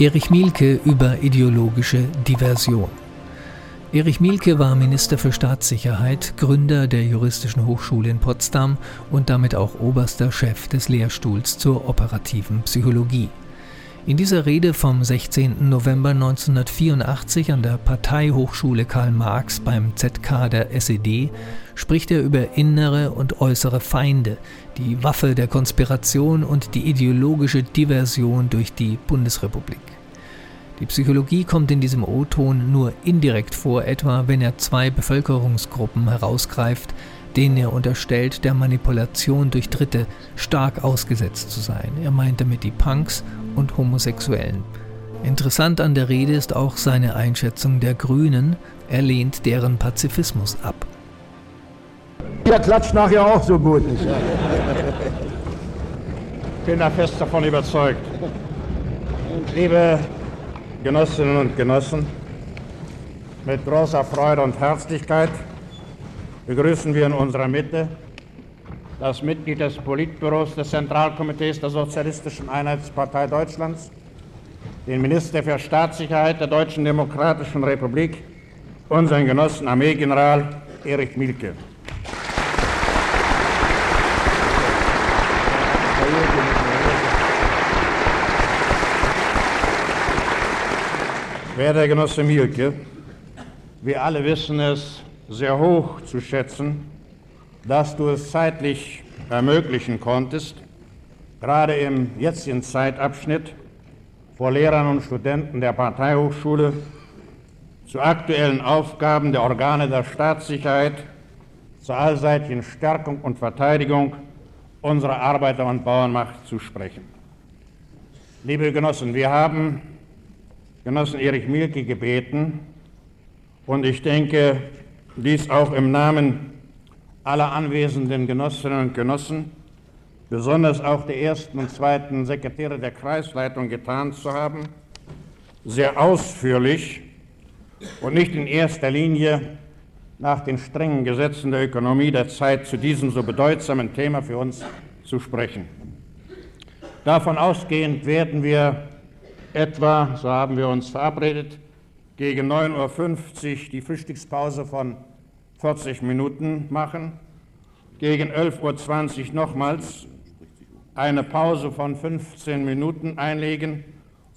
Erich Mielke über ideologische Diversion. Erich Mielke war Minister für Staatssicherheit, Gründer der Juristischen Hochschule in Potsdam und damit auch oberster Chef des Lehrstuhls zur operativen Psychologie. In dieser Rede vom 16. November 1984 an der Parteihochschule Karl Marx beim ZK der SED spricht er über innere und äußere Feinde, die Waffe der Konspiration und die ideologische Diversion durch die Bundesrepublik. Die Psychologie kommt in diesem O-Ton nur indirekt vor, etwa wenn er zwei Bevölkerungsgruppen herausgreift, denen er unterstellt, der Manipulation durch Dritte stark ausgesetzt zu sein. Er meint damit die Punks und Homosexuellen. Interessant an der Rede ist auch seine Einschätzung der Grünen. Er lehnt deren Pazifismus ab. Ihr klatscht nachher auch so gut. Ich bin da fest davon überzeugt. Liebe Genossinnen und Genossen, mit großer Freude und Herzlichkeit begrüßen wir in unserer Mitte das Mitglied des Politbüros des Zentralkomitees der Sozialistischen Einheitspartei Deutschlands, den Minister für Staatssicherheit der Deutschen Demokratischen Republik, unseren Genossen Armeegeneral Erich Mielke. Werter Genosse Mielke, wir alle wissen es sehr hoch zu schätzen, dass du es zeitlich ermöglichen konntest, gerade im jetzigen Zeitabschnitt vor Lehrern und Studenten der Parteihochschule zu aktuellen Aufgaben der Organe der Staatssicherheit, zur allseitigen Stärkung und Verteidigung unserer Arbeiter- und Bauernmacht zu sprechen. Liebe Genossen, wir haben Genossen Erich Mielke gebeten und ich denke, dies auch im Namen aller anwesenden Genossinnen und Genossen, besonders auch der ersten und zweiten Sekretäre der Kreisleitung getan zu haben, sehr ausführlich und nicht in erster Linie nach den strengen Gesetzen der Ökonomie der Zeit zu diesem so bedeutsamen Thema für uns zu sprechen. Davon ausgehend werden wir etwa, so haben wir uns verabredet, gegen 9.50 Uhr die Frühstückspause von 40 Minuten machen, gegen 11.20 Uhr nochmals eine Pause von 15 Minuten einlegen,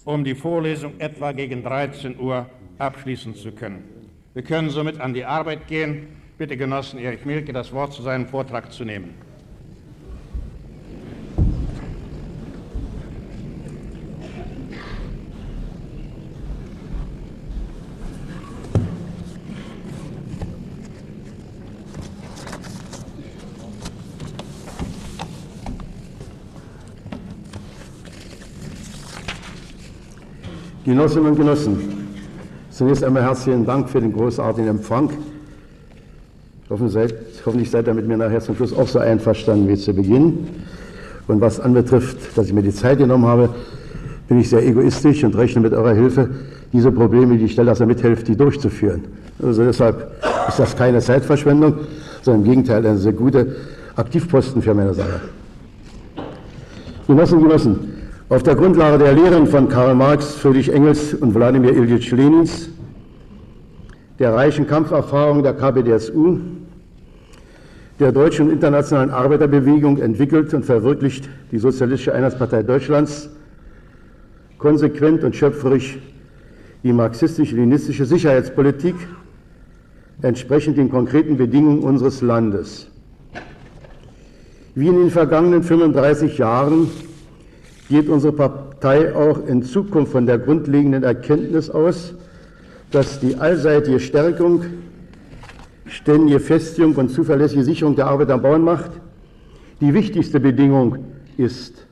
um die Vorlesung etwa gegen 13 Uhr abschließen zu können. Wir können somit an die Arbeit gehen. Bitte Genossen Erich Mielke, das Wort zu seinem Vortrag zu nehmen. Genossinnen und Genossen, zunächst einmal herzlichen Dank für den großartigen Empfang. Hoffentlich seid ihr mit mir nachher zum Schluss auch so einverstanden wie zu Beginn. Und was anbetrifft, dass ich mir die Zeit genommen habe, bin ich sehr egoistisch und rechne mit eurer Hilfe, diese Probleme, die ich stelle, dass ihr mithelft, die durchzuführen. Also deshalb ist das keine Zeitverschwendung, sondern im Gegenteil eine sehr gute Aktivposten für meine Sache. Genossen, Genossen, auf der Grundlage der Lehren von Karl Marx, Friedrich Engels und Wladimir Ilyich Lenins, der reichen Kampferfahrung der KPDSU, der deutschen und internationalen Arbeiterbewegung entwickelt und verwirklicht die Sozialistische Einheitspartei Deutschlands konsequent und schöpferisch die marxistisch-leninistische Sicherheitspolitik entsprechend den konkreten Bedingungen unseres Landes. Wie in den vergangenen 35 Jahren geht unsere Partei auch in Zukunft von der grundlegenden Erkenntnis aus, dass die allseitige Stärkung, ständige Festigung und zuverlässige Sicherung der Arbeit am Bauernmacht die wichtigste Bedingung ist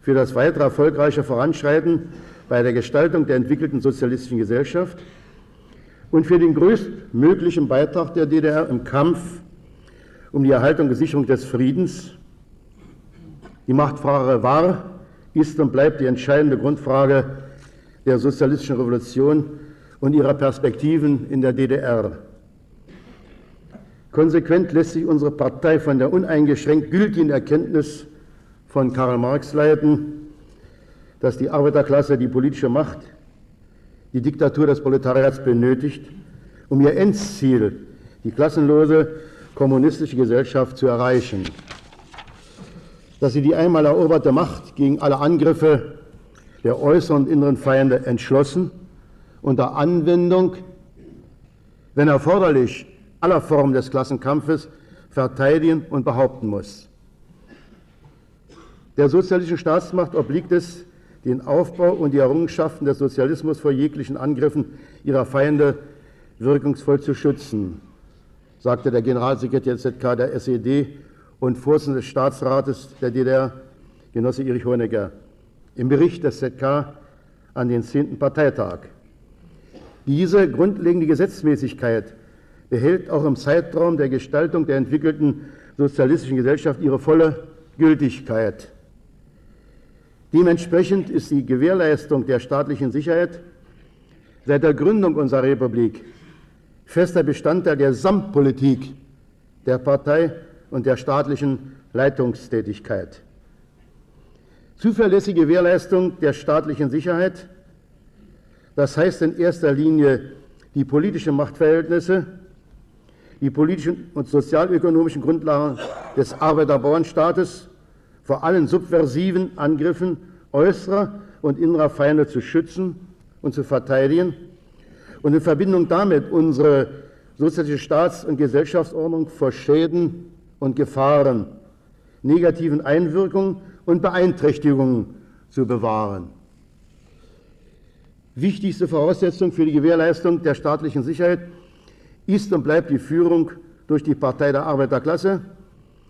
für das weitere erfolgreiche Voranschreiten bei der Gestaltung der entwickelten sozialistischen Gesellschaft und für den größtmöglichen Beitrag der DDR im Kampf um die Erhaltung und Sicherung des Friedens. Die Machtfrage war ist und bleibt die entscheidende Grundfrage der sozialistischen Revolution und ihrer Perspektiven in der DDR. Konsequent lässt sich unsere Partei von der uneingeschränkt gültigen Erkenntnis von Karl Marx leiten, dass die Arbeiterklasse die politische Macht, die Diktatur des Proletariats benötigt, um ihr Endziel, die klassenlose kommunistische Gesellschaft, zu erreichen. Dass sie die einmal eroberte Macht gegen alle Angriffe der äußeren und inneren Feinde entschlossen unter Anwendung, wenn erforderlich, aller Formen des Klassenkampfes verteidigen und behaupten muss. Der sozialistischen Staatsmacht obliegt es, den Aufbau und die Errungenschaften des Sozialismus vor jeglichen Angriffen ihrer Feinde wirkungsvoll zu schützen, sagte der Generalsekretär ZK der SED und Vorsitzende des Staatsrates der DDR, Genosse Erich Honecker, im Bericht des ZK an den 10. Parteitag. Diese grundlegende Gesetzmäßigkeit behält auch im Zeitraum der Gestaltung der entwickelten sozialistischen Gesellschaft ihre volle Gültigkeit. Dementsprechend ist die Gewährleistung der staatlichen Sicherheit seit der Gründung unserer Republik fester Bestandteil der Gesamtpolitik der Partei und der staatlichen Leitungstätigkeit. Zuverlässige Gewährleistung der staatlichen Sicherheit, das heißt in erster Linie die politischen Machtverhältnisse, die politischen und sozialökonomischen Grundlagen des Arbeiterbauernstaates vor allen subversiven Angriffen äußerer und innerer Feinde zu schützen und zu verteidigen und in Verbindung damit unsere sozialistische Staats- und Gesellschaftsordnung vor Schäden und Gefahren, negativen Einwirkungen und Beeinträchtigungen zu bewahren. Wichtigste Voraussetzung für die Gewährleistung der staatlichen Sicherheit ist und bleibt die Führung durch die Partei der Arbeiterklasse,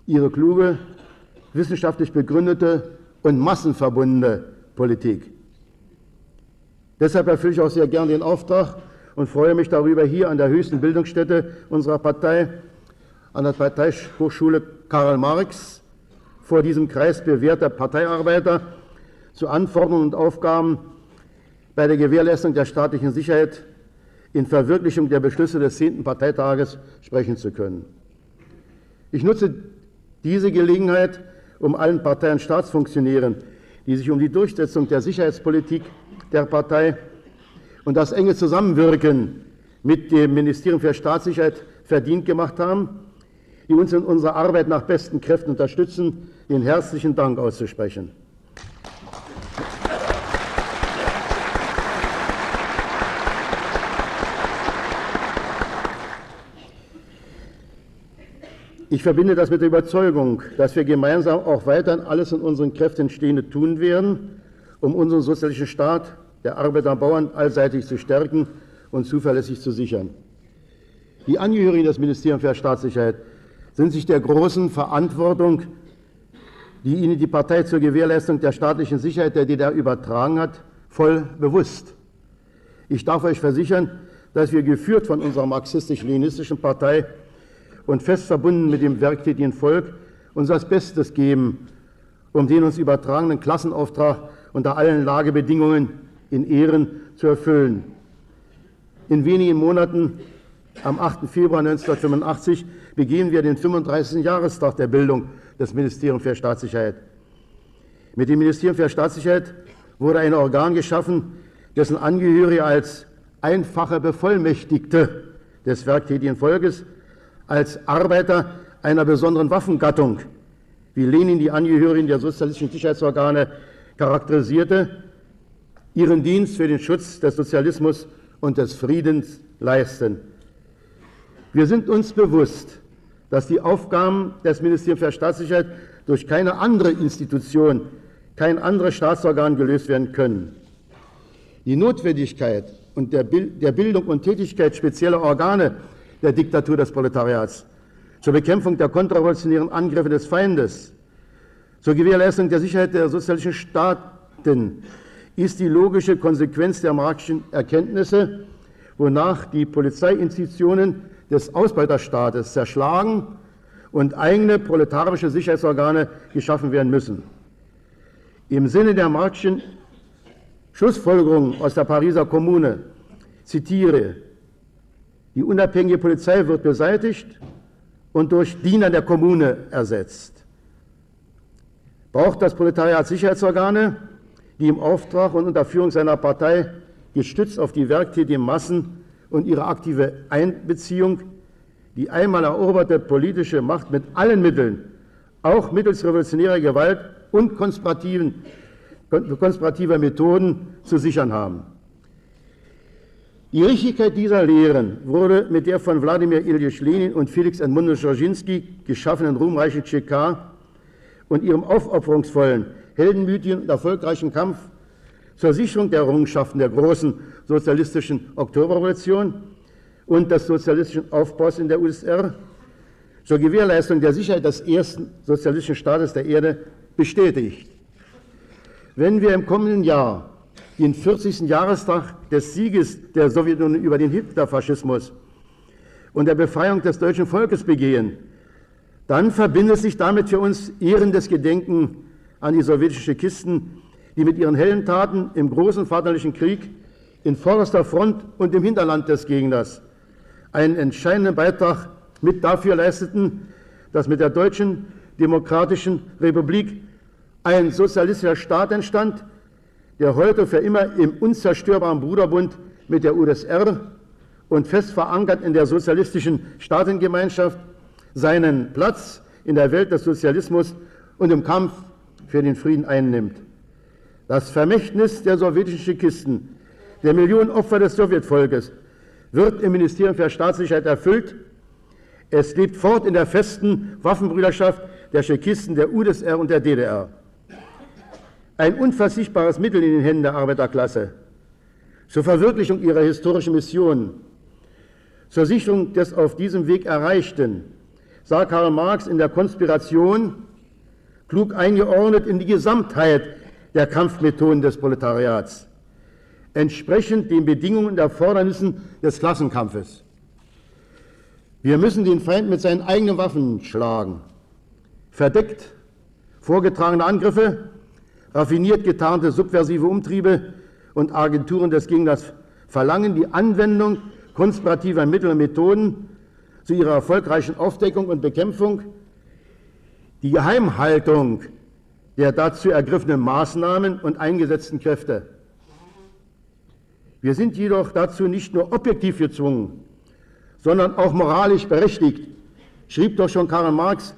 ihre kluge, wissenschaftlich begründete und massenverbundene Politik. Deshalb erfülle ich auch sehr gern den Auftrag und freue mich darüber, hier an der höchsten Bildungsstätte unserer Partei, an der Parteihochschule Karl Marx, vor diesem Kreis bewährter Parteiarbeiter zu Anforderungen und Aufgaben bei der Gewährleistung der staatlichen Sicherheit in Verwirklichung der Beschlüsse des 10. Parteitages sprechen zu können. Ich nutze diese Gelegenheit, um allen Partei- und Staatsfunktionären, die sich um die Durchsetzung der Sicherheitspolitik der Partei und das enge Zusammenwirken mit dem Ministerium für Staatssicherheit verdient gemacht haben, die uns in unserer Arbeit nach besten Kräften unterstützen, den herzlichen Dank auszusprechen. Ich verbinde das mit der Überzeugung, dass wir gemeinsam auch weiterhin alles in unseren Kräften Stehende tun werden, um unseren sozialistischen Staat der Arbeiter und Bauern allseitig zu stärken und zuverlässig zu sichern. Die Angehörigen des Ministeriums für Staatssicherheit sind sich der großen Verantwortung, die ihnen die Partei zur Gewährleistung der staatlichen Sicherheit der DDR übertragen hat, voll bewusst. Ich darf euch versichern, dass wir geführt von unserer marxistisch-leninistischen Partei und fest verbunden mit dem werktätigen Volk uns das Bestes geben, um den uns übertragenen Klassenauftrag unter allen Lagebedingungen in Ehren zu erfüllen. In wenigen Monaten, am 8. Februar 1985, begehen wir den 35. Jahrestag der Bildung des Ministeriums für Staatssicherheit. Mit dem Ministerium für Staatssicherheit wurde ein Organ geschaffen, dessen Angehörige als einfache Bevollmächtigte des werktätigen Volkes als Arbeiter einer besonderen Waffengattung, wie Lenin die Angehörigen der sozialistischen Sicherheitsorgane charakterisierte, ihren Dienst für den Schutz des Sozialismus und des Friedens leisten. Wir sind uns bewusst, dass die Aufgaben des Ministeriums für Staatssicherheit durch keine andere Institution, kein anderes Staatsorgan gelöst werden können. Die Notwendigkeit und der, Bildung und Tätigkeit spezieller Organe der Diktatur des Proletariats, zur Bekämpfung der kontrarevolutionären Angriffe des Feindes, zur Gewährleistung der Sicherheit der sozialistischen Staaten ist die logische Konsequenz der marxischen Erkenntnisse, wonach die Polizeiinstitutionen des Ausbeuterstaates zerschlagen und eigene proletarische Sicherheitsorgane geschaffen werden müssen. Im Sinne der marxischen Schlussfolgerung aus der Pariser Kommune zitiere die unabhängige Polizei wird beseitigt und durch Diener der Kommune ersetzt. Braucht das Proletariat Sicherheitsorgane, die im Auftrag und unter Führung seiner Partei gestützt auf die werktätigen Massen und ihre aktive Einbeziehung die einmal eroberte politische Macht mit allen Mitteln, auch mittels revolutionärer Gewalt und konspirativer Methoden zu sichern haben. Die Richtigkeit dieser Lehren wurde mit der von Wladimir Ilyich Lenin und Felix Edmund Dzerzhinsky geschaffenen ruhmreichen Tscheka und ihrem aufopferungsvollen, heldenmütigen und erfolgreichen Kampf zur Sicherung der Errungenschaften der großen sozialistischen Oktoberrevolution und des sozialistischen Aufbaus in der USSR zur Gewährleistung der Sicherheit des ersten sozialistischen Staates der Erde bestätigt. Wenn wir im kommenden Jahr den 40. Jahrestag des Sieges der Sowjetunion über den Hitlerfaschismus und der Befreiung des deutschen Volkes begehen, dann verbindet sich damit für uns ehrendes Gedenken an die sowjetischen Kisten, die mit ihren hellen Taten im großen Vaterlichen Krieg in vorderster Front und im Hinterland des Gegners einen entscheidenden Beitrag mit dafür leisteten, dass mit der Deutschen Demokratischen Republik ein sozialistischer Staat entstand, der heute für immer im unzerstörbaren Bruderbund mit der UdSR und fest verankert in der sozialistischen Staatengemeinschaft seinen Platz in der Welt des Sozialismus und im Kampf für den Frieden einnimmt. Das Vermächtnis der sowjetischen Schikisten, der Millionen Opfer des Sowjetvolkes, wird im Ministerium für Staatssicherheit erfüllt. Es lebt fort in der festen Waffenbrüderschaft der Tschechisten, der UdSR und der DDR. Ein unversichtbares Mittel in den Händen der Arbeiterklasse zur Verwirklichung ihrer historischen Mission, zur Sicherung des auf diesem Weg Erreichten, sah Karl Marx in der Konspiration klug eingeordnet in die Gesamtheit der Kampfmethoden des Proletariats entsprechend den Bedingungen und Erfordernissen des Klassenkampfes. Wir müssen den Feind mit seinen eigenen Waffen schlagen. Verdeckt vorgetragene Angriffe, raffiniert getarnte subversive Umtriebe und Agenturen des Gegners verlangen die Anwendung konspirativer Mittel und Methoden zu ihrer erfolgreichen Aufdeckung und Bekämpfung, die Geheimhaltung der dazu ergriffenen Maßnahmen und eingesetzten Kräfte. Wir sind jedoch dazu nicht nur objektiv gezwungen, sondern auch moralisch berechtigt, schrieb doch schon Karl Marx,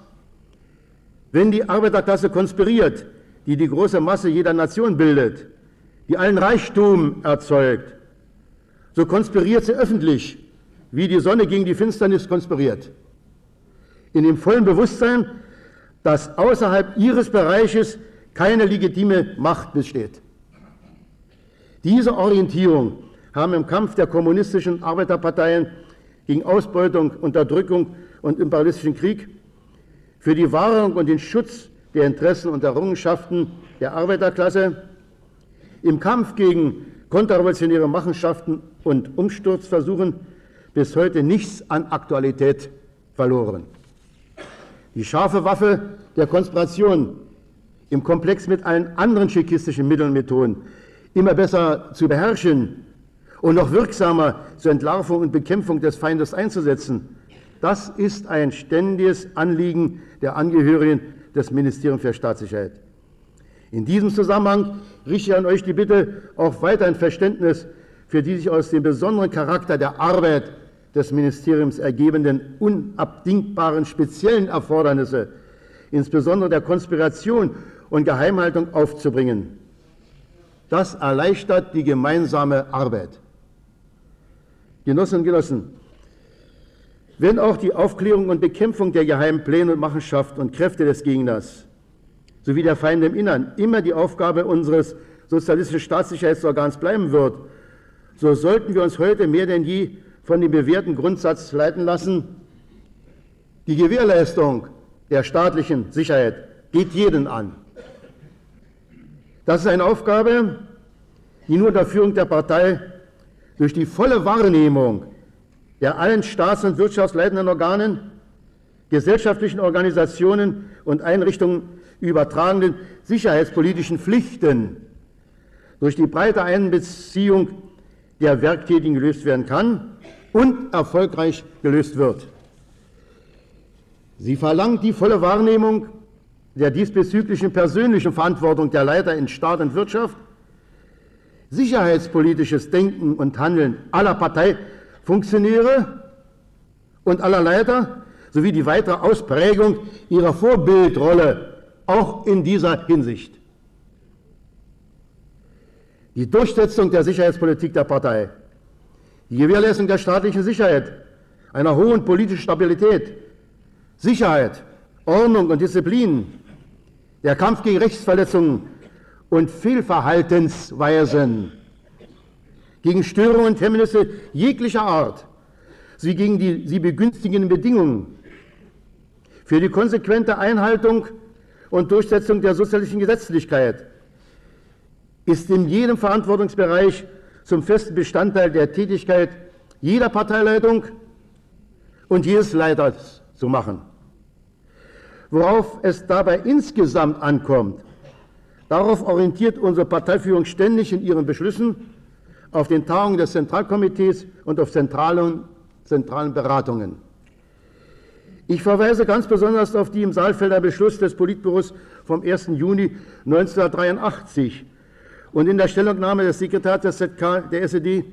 wenn die Arbeiterklasse konspiriert, die die große Masse jeder Nation bildet, die allen Reichtum erzeugt, so konspiriert sie öffentlich, wie die Sonne gegen die Finsternis konspiriert. In dem vollen Bewusstsein, dass außerhalb ihres Bereiches keine legitime Macht besteht. Diese Orientierung haben im Kampf der kommunistischen Arbeiterparteien gegen Ausbeutung, Unterdrückung und imperialistischen Krieg für die Wahrung und den Schutz der Interessen und Errungenschaften der Arbeiterklasse, im Kampf gegen konterrevolutionäre Machenschaften und Umsturzversuchen bis heute nichts an Aktualität verloren. Die scharfe Waffe der Konspiration im Komplex mit allen anderen tschechistischen Mitteln und Methoden immer besser zu beherrschen und noch wirksamer zur Entlarvung und Bekämpfung des Feindes einzusetzen, das ist ein ständiges Anliegen der Angehörigen des Ministeriums für Staatssicherheit. In diesem Zusammenhang richte ich an euch die Bitte, auch weiter ein Verständnis für die sich aus dem besonderen Charakter der Arbeit des Ministeriums ergebenden unabdingbaren speziellen Erfordernisse, insbesondere der Konspiration und Geheimhaltung aufzubringen. Das erleichtert die gemeinsame Arbeit. Genossinnen und Genossen, wenn auch die Aufklärung und Bekämpfung der geheimen Pläne und Machenschaft und Kräfte des Gegners sowie der Feinde im Innern immer die Aufgabe unseres sozialistischen Staatssicherheitsorgans bleiben wird, so sollten wir uns heute mehr denn je von dem bewährten Grundsatz leiten lassen, die Gewährleistung der staatlichen Sicherheit geht jeden an. Das ist eine Aufgabe, die nur unter Führung der Partei durch die volle Wahrnehmung der allen staats- und wirtschaftsleitenden Organen, gesellschaftlichen Organisationen und Einrichtungen übertragenen sicherheitspolitischen Pflichten durch die breite Einbeziehung der Werktätigen gelöst werden kann und erfolgreich gelöst wird. Sie verlangt die volle Wahrnehmung der diesbezüglichen persönlichen Verantwortung der Leiter in Staat und Wirtschaft sicherheitspolitisches Denken und Handeln aller Parteifunktionäre und aller Leiter sowie die weitere Ausprägung ihrer Vorbildrolle auch in dieser Hinsicht. Die Durchsetzung der Sicherheitspolitik der Partei, die Gewährleistung der staatlichen Sicherheit, einer hohen politischen Stabilität, Sicherheit, Ordnung und Disziplin, der Kampf gegen Rechtsverletzungen und Fehlverhaltensweisen, gegen Störungen und Hemmnisse jeglicher Art, sowie gegen die sie begünstigenden Bedingungen für die konsequente Einhaltung und Durchsetzung der sozialistischen Gesetzlichkeit ist in jedem Verantwortungsbereich zum festen Bestandteil der Tätigkeit jeder Parteileitung und jedes Leiters zu machen. Worauf es dabei insgesamt ankommt, darauf orientiert unsere Parteiführung ständig in ihren Beschlüssen auf den Tagungen des Zentralkomitees und auf zentralen, zentralen Beratungen. Ich verweise ganz besonders auf die im Saalfelder Beschluss des Politbüros vom 1. Juni 1983 und in der Stellungnahme des Sekretars des ZK der SED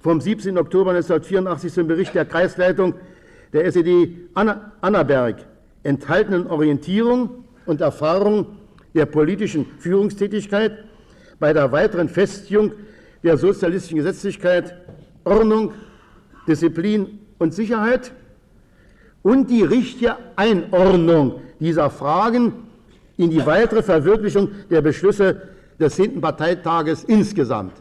vom 17. Oktober 1984 zum Bericht der Kreisleitung der SED Annaberg enthaltenen Orientierung und Erfahrung der politischen Führungstätigkeit bei der weiteren Festigung der sozialistischen Gesetzlichkeit, Ordnung, Disziplin und Sicherheit und die richtige Einordnung dieser Fragen in die weitere Verwirklichung der Beschlüsse des 10. Parteitages insgesamt.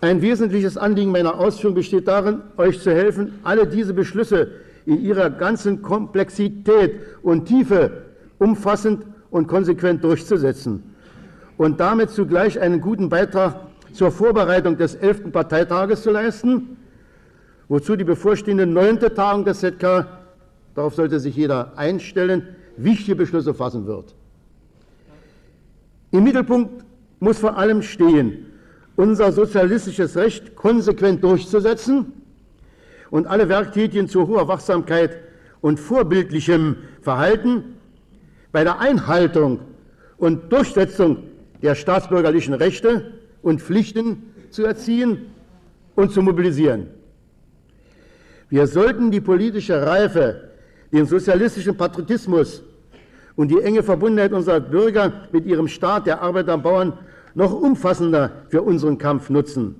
Ein wesentliches Anliegen meiner Ausführung besteht darin, euch zu helfen, alle diese Beschlüsse in ihrer ganzen Komplexität und Tiefe umfassend und konsequent durchzusetzen und damit zugleich einen guten Beitrag zur Vorbereitung des 11. Parteitages zu leisten, wozu die bevorstehende neunte Tagung des ZK, darauf sollte sich jeder einstellen, wichtige Beschlüsse fassen wird. Im Mittelpunkt muss vor allem stehen, unser sozialistisches Recht konsequent durchzusetzen und alle Werktätigen zu hoher Wachsamkeit und vorbildlichem Verhalten bei der Einhaltung und Durchsetzung der staatsbürgerlichen Rechte und Pflichten zu erziehen und zu mobilisieren. Wir sollten die politische Reife, den sozialistischen Patriotismus und die enge Verbundenheit unserer Bürger mit ihrem Staat, der Arbeiter und Bauern, noch umfassender für unseren Kampf nutzen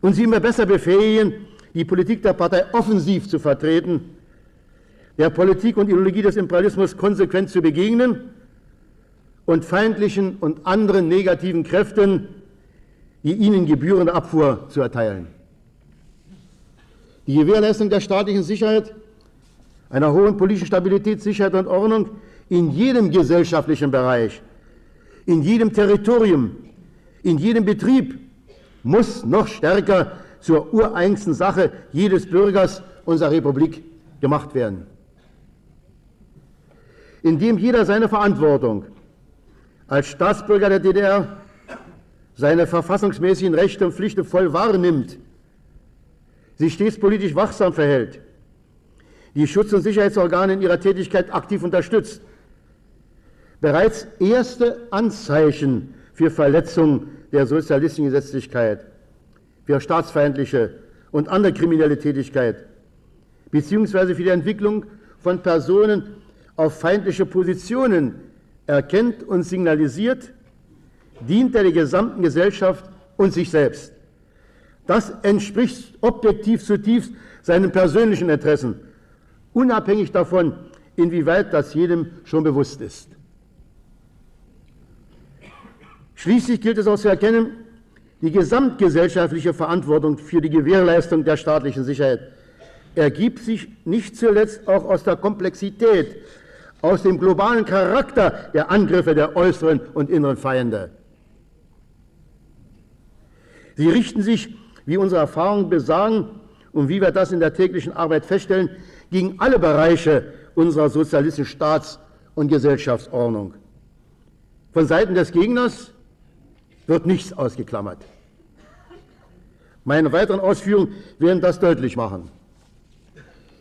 und sie immer besser befähigen, die Politik der Partei offensiv zu vertreten, der Politik und Ideologie des Imperialismus konsequent zu begegnen und feindlichen und anderen negativen Kräften die ihnen gebührende Abfuhr zu erteilen. Die Gewährleistung der staatlichen Sicherheit, einer hohen politischen Stabilität, Sicherheit und Ordnung in jedem gesellschaftlichen Bereich, in jedem Territorium, in jedem Betrieb muss noch stärker zur ureigensten Sache jedes Bürgers unserer Republik gemacht werden. Indem jeder seine Verantwortung als Staatsbürger der DDR seine verfassungsmäßigen Rechte und Pflichten voll wahrnimmt, sich stets politisch wachsam verhält, die Schutz- und Sicherheitsorgane in ihrer Tätigkeit aktiv unterstützt, bereits erste Anzeichen für Verletzung der sozialistischen Gesetzlichkeit, für staatsfeindliche und andere kriminelle Tätigkeit, beziehungsweise für die Entwicklung von Personen auf feindliche Positionen erkennt und signalisiert, dient er der gesamten Gesellschaft und sich selbst. Das entspricht objektiv zutiefst seinen persönlichen Interessen, unabhängig davon, inwieweit das jedem schon bewusst ist. Schließlich gilt es auch zu erkennen, die gesamtgesellschaftliche Verantwortung für die Gewährleistung der staatlichen Sicherheit ergibt sich nicht zuletzt auch aus der Komplexität, aus dem globalen Charakter der Angriffe der äußeren und inneren Feinde. Sie richten sich, wie unsere Erfahrungen besagen und wie wir das in der täglichen Arbeit feststellen, gegen alle Bereiche unserer sozialistischen Staats- und Gesellschaftsordnung. Von Seiten des Gegners wird nichts ausgeklammert. Meine weiteren Ausführungen werden das deutlich machen.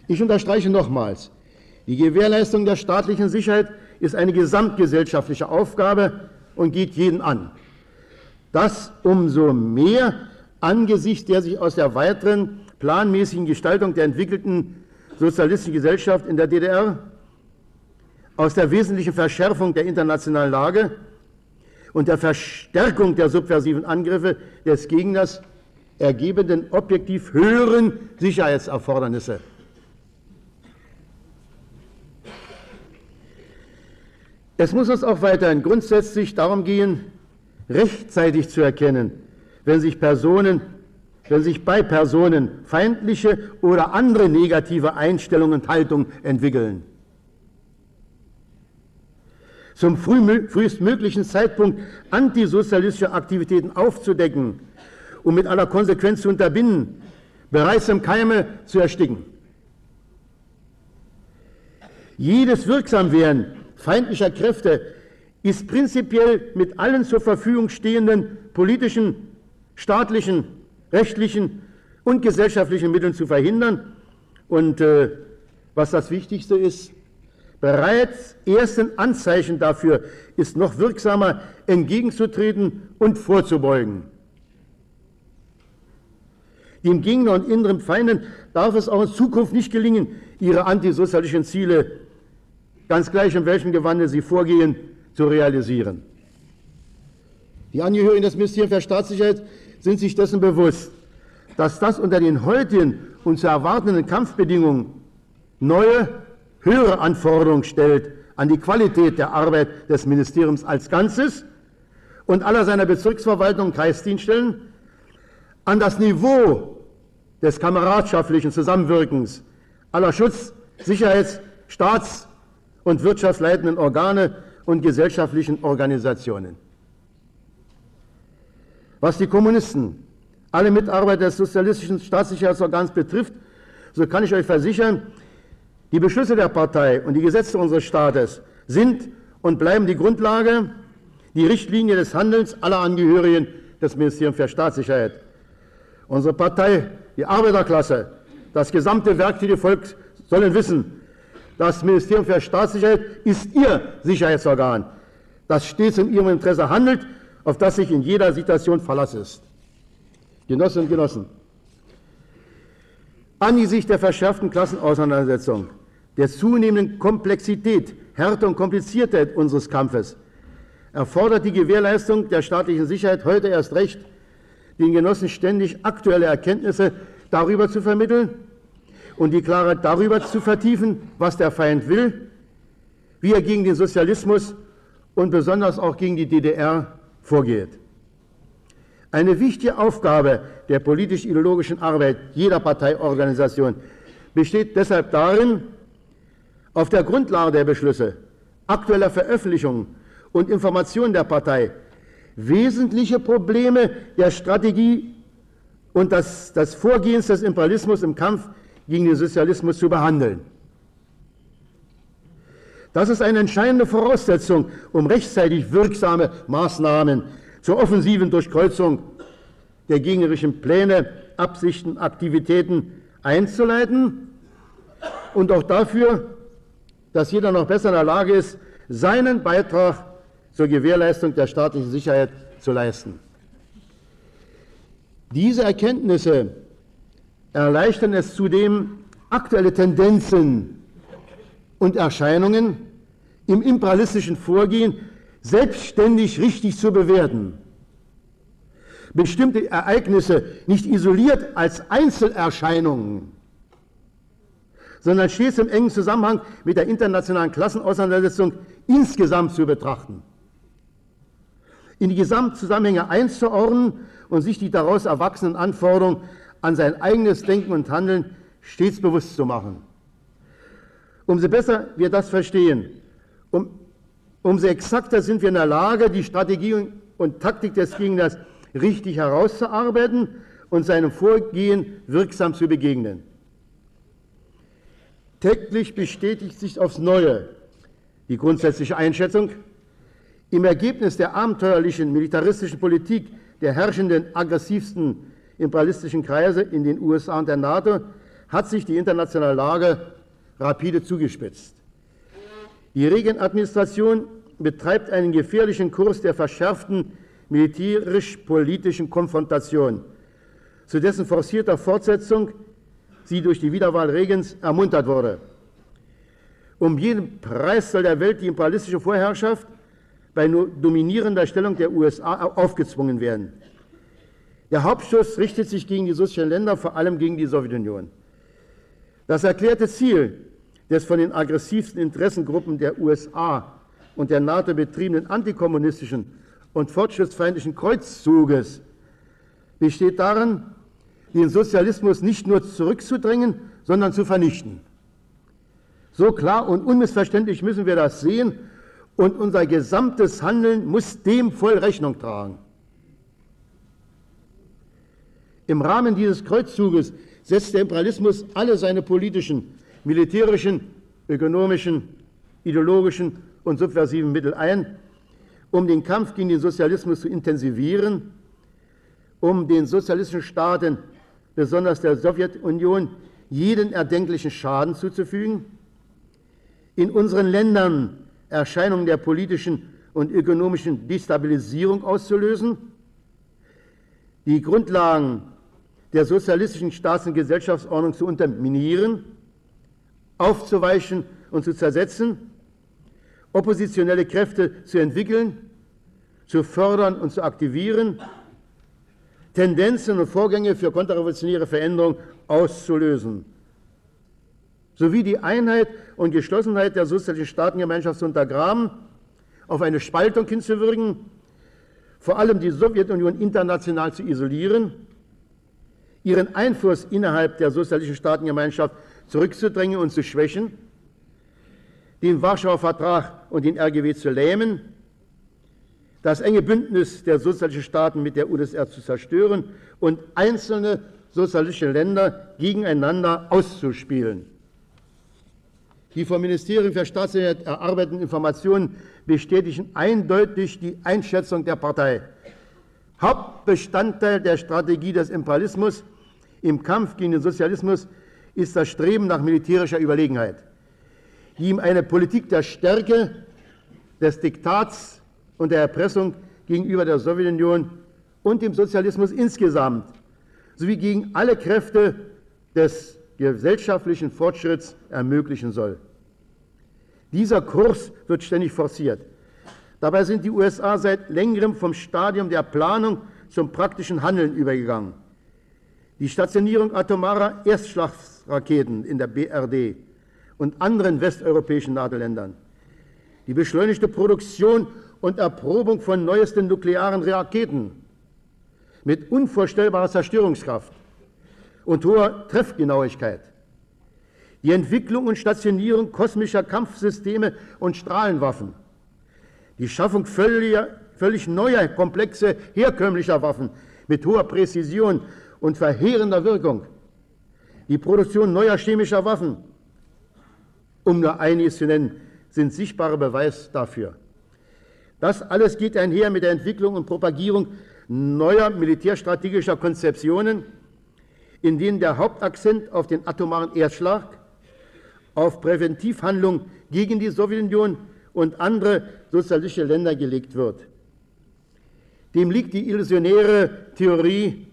Ich unterstreiche nochmals, Die Gewährleistung der staatlichen Sicherheit ist eine gesamtgesellschaftliche Aufgabe und geht jeden an. Das umso mehr angesichts der sich aus der weiteren planmäßigen Gestaltung der entwickelten sozialistischen Gesellschaft in der DDR, aus der wesentlichen Verschärfung der internationalen Lage und der Verstärkung der subversiven Angriffe des Gegners ergebenden objektiv höheren Sicherheitserfordernisse. Es muss uns auch weiterhin grundsätzlich darum gehen, rechtzeitig zu erkennen, wenn sich Personen, wenn sich bei Personen feindliche oder andere negative Einstellungen und Haltungen entwickeln. Zum frühestmöglichen Zeitpunkt antisozialistische Aktivitäten aufzudecken und mit aller Konsequenz zu unterbinden, bereits im Keime zu ersticken. Jedes Wirksamwerden feindlicher Kräfte ist prinzipiell mit allen zur Verfügung stehenden politischen, staatlichen, rechtlichen und gesellschaftlichen Mitteln zu verhindern. Und äh, was das Wichtigste ist, bereits ersten Anzeichen dafür ist noch wirksamer entgegenzutreten und vorzubeugen. Dem Gegner und inneren Feinden darf es auch in Zukunft nicht gelingen, ihre antisozialistischen Ziele ganz gleich in welchem Gewande sie vorgehen, zu realisieren. Die Angehörigen des Ministeriums für Staatssicherheit sind sich dessen bewusst, dass das unter den heutigen und zu erwartenden Kampfbedingungen neue, höhere Anforderungen stellt an die Qualität der Arbeit des Ministeriums als Ganzes und aller seiner Bezirksverwaltung und Kreisdienststellen, an das Niveau des kameradschaftlichen Zusammenwirkens aller Schutz-, Sicherheits-, Staats- und wirtschaftsleitenden Organe und gesellschaftlichen Organisationen. Was die Kommunisten, alle Mitarbeiter des sozialistischen Staatssicherheitsorgans betrifft, so kann ich euch versichern, die Beschlüsse der Partei und die Gesetze unseres Staates sind und bleiben die Grundlage, die Richtlinie des Handelns aller Angehörigen des Ministeriums für Staatssicherheit. Unsere Partei, die Arbeiterklasse, das gesamte werktätige Volk sollen wissen, das Ministerium für Staatssicherheit ist Ihr Sicherheitsorgan, das stets in Ihrem Interesse handelt, auf das sich in jeder Situation Verlass ist. Genossinnen und Genossen, angesichts der verschärften Klassenauseinandersetzung, der zunehmenden Komplexität, Härte und Kompliziertheit unseres Kampfes, erfordert die Gewährleistung der staatlichen Sicherheit heute erst recht, den Genossen ständig aktuelle Erkenntnisse darüber zu vermitteln, und die Klarheit darüber zu vertiefen, was der Feind will, wie er gegen den Sozialismus und besonders auch gegen die DDR vorgeht. Eine wichtige Aufgabe der politisch-ideologischen Arbeit jeder Parteiorganisation besteht deshalb darin, auf der Grundlage der Beschlüsse, aktueller Veröffentlichungen und Informationen der Partei wesentliche Probleme der Strategie und des, des Vorgehens des Imperialismus im Kampf gegen den Sozialismus zu behandeln. Das ist eine entscheidende Voraussetzung, um rechtzeitig wirksame Maßnahmen zur offensiven Durchkreuzung der gegnerischen Pläne, Absichten, Aktivitäten einzuleiten und auch dafür, dass jeder noch besser in der Lage ist, seinen Beitrag zur Gewährleistung der staatlichen Sicherheit zu leisten. Diese Erkenntnisse erleichtern es zudem, aktuelle Tendenzen und Erscheinungen im imperialistischen Vorgehen selbstständig richtig zu bewerten. Bestimmte Ereignisse nicht isoliert als Einzelerscheinungen, sondern stets im engen Zusammenhang mit der internationalen Klassenauseinandersetzung insgesamt zu betrachten. In die Gesamtzusammenhänge einzuordnen und sich die daraus erwachsenen Anforderungen an sein eigenes Denken und Handeln stets bewusst zu machen. Umso besser wir das verstehen, um, umso exakter sind wir in der Lage, die Strategie und Taktik des Gegners richtig herauszuarbeiten und seinem Vorgehen wirksam zu begegnen. Täglich bestätigt sich aufs Neue die grundsätzliche Einschätzung, im Ergebnis der abenteuerlichen militaristischen Politik der herrschenden, aggressivsten imperialistischen Kreise in den USA und der NATO hat sich die internationale Lage rapide zugespitzt. Die Reagan-Administration betreibt einen gefährlichen Kurs der verschärften militärisch-politischen Konfrontation, zu dessen forcierter Fortsetzung sie durch die Wiederwahl Regens ermuntert wurde. Um jeden Preis soll der Welt die imperialistische Vorherrschaft bei dominierender Stellung der USA aufgezwungen werden. Der Hauptschuss richtet sich gegen die sozialen Länder, vor allem gegen die Sowjetunion. Das erklärte Ziel des von den aggressivsten Interessengruppen der USA und der NATO betriebenen antikommunistischen und fortschrittsfeindlichen Kreuzzuges besteht darin, den Sozialismus nicht nur zurückzudrängen, sondern zu vernichten. So klar und unmissverständlich müssen wir das sehen und unser gesamtes Handeln muss dem voll Rechnung tragen. Im Rahmen dieses Kreuzzuges setzt der Imperialismus alle seine politischen, militärischen, ökonomischen, ideologischen und subversiven Mittel ein, um den Kampf gegen den Sozialismus zu intensivieren, um den sozialistischen Staaten, besonders der Sowjetunion, jeden erdenklichen Schaden zuzufügen, in unseren Ländern Erscheinungen der politischen und ökonomischen Destabilisierung auszulösen, die Grundlagen der sozialistischen Staats- und Gesellschaftsordnung zu unterminieren, aufzuweichen und zu zersetzen, oppositionelle Kräfte zu entwickeln, zu fördern und zu aktivieren, Tendenzen und Vorgänge für konterrevolutionäre Veränderung auszulösen, sowie die Einheit und Geschlossenheit der sozialistischen Staatengemeinschaft zu untergraben, auf eine Spaltung hinzuwirken, vor allem die Sowjetunion international zu isolieren, ihren Einfluss innerhalb der sozialistischen Staatengemeinschaft zurückzudrängen und zu schwächen, den Warschauer Vertrag und den RGW zu lähmen, das enge Bündnis der sozialistischen Staaten mit der UdSSR zu zerstören und einzelne sozialistische Länder gegeneinander auszuspielen. Die vom Ministerium für Staatssicherheit erarbeiteten Informationen bestätigen eindeutig die Einschätzung der Partei. Hauptbestandteil der Strategie des Imperialismus im Kampf gegen den Sozialismus ist das Streben nach militärischer Überlegenheit, die ihm eine Politik der Stärke, des Diktats und der Erpressung gegenüber der Sowjetunion und dem Sozialismus insgesamt sowie gegen alle Kräfte des gesellschaftlichen Fortschritts ermöglichen soll. Dieser Kurs wird ständig forciert. Dabei sind die USA seit längerem vom Stadium der Planung zum praktischen Handeln übergegangen. Die Stationierung atomarer Erstschlagsraketen in der BRD und anderen westeuropäischen NATO-Ländern, die beschleunigte Produktion und Erprobung von neuesten nuklearen Raketen mit unvorstellbarer Zerstörungskraft und hoher Treffgenauigkeit, die Entwicklung und Stationierung kosmischer Kampfsysteme und Strahlenwaffen, die Schaffung völliger, völlig neuer, komplexe, herkömmlicher Waffen mit hoher Präzision und verheerender Wirkung, die Produktion neuer chemischer Waffen, um nur einiges zu nennen, sind sichtbare Beweis dafür. Das alles geht einher mit der Entwicklung und Propagierung neuer militärstrategischer Konzeptionen, in denen der Hauptakzent auf den atomaren Erstschlag, auf Präventivhandlungen gegen die Sowjetunion und andere sozialistische Länder gelegt wird. Dem liegt die illusionäre Theorie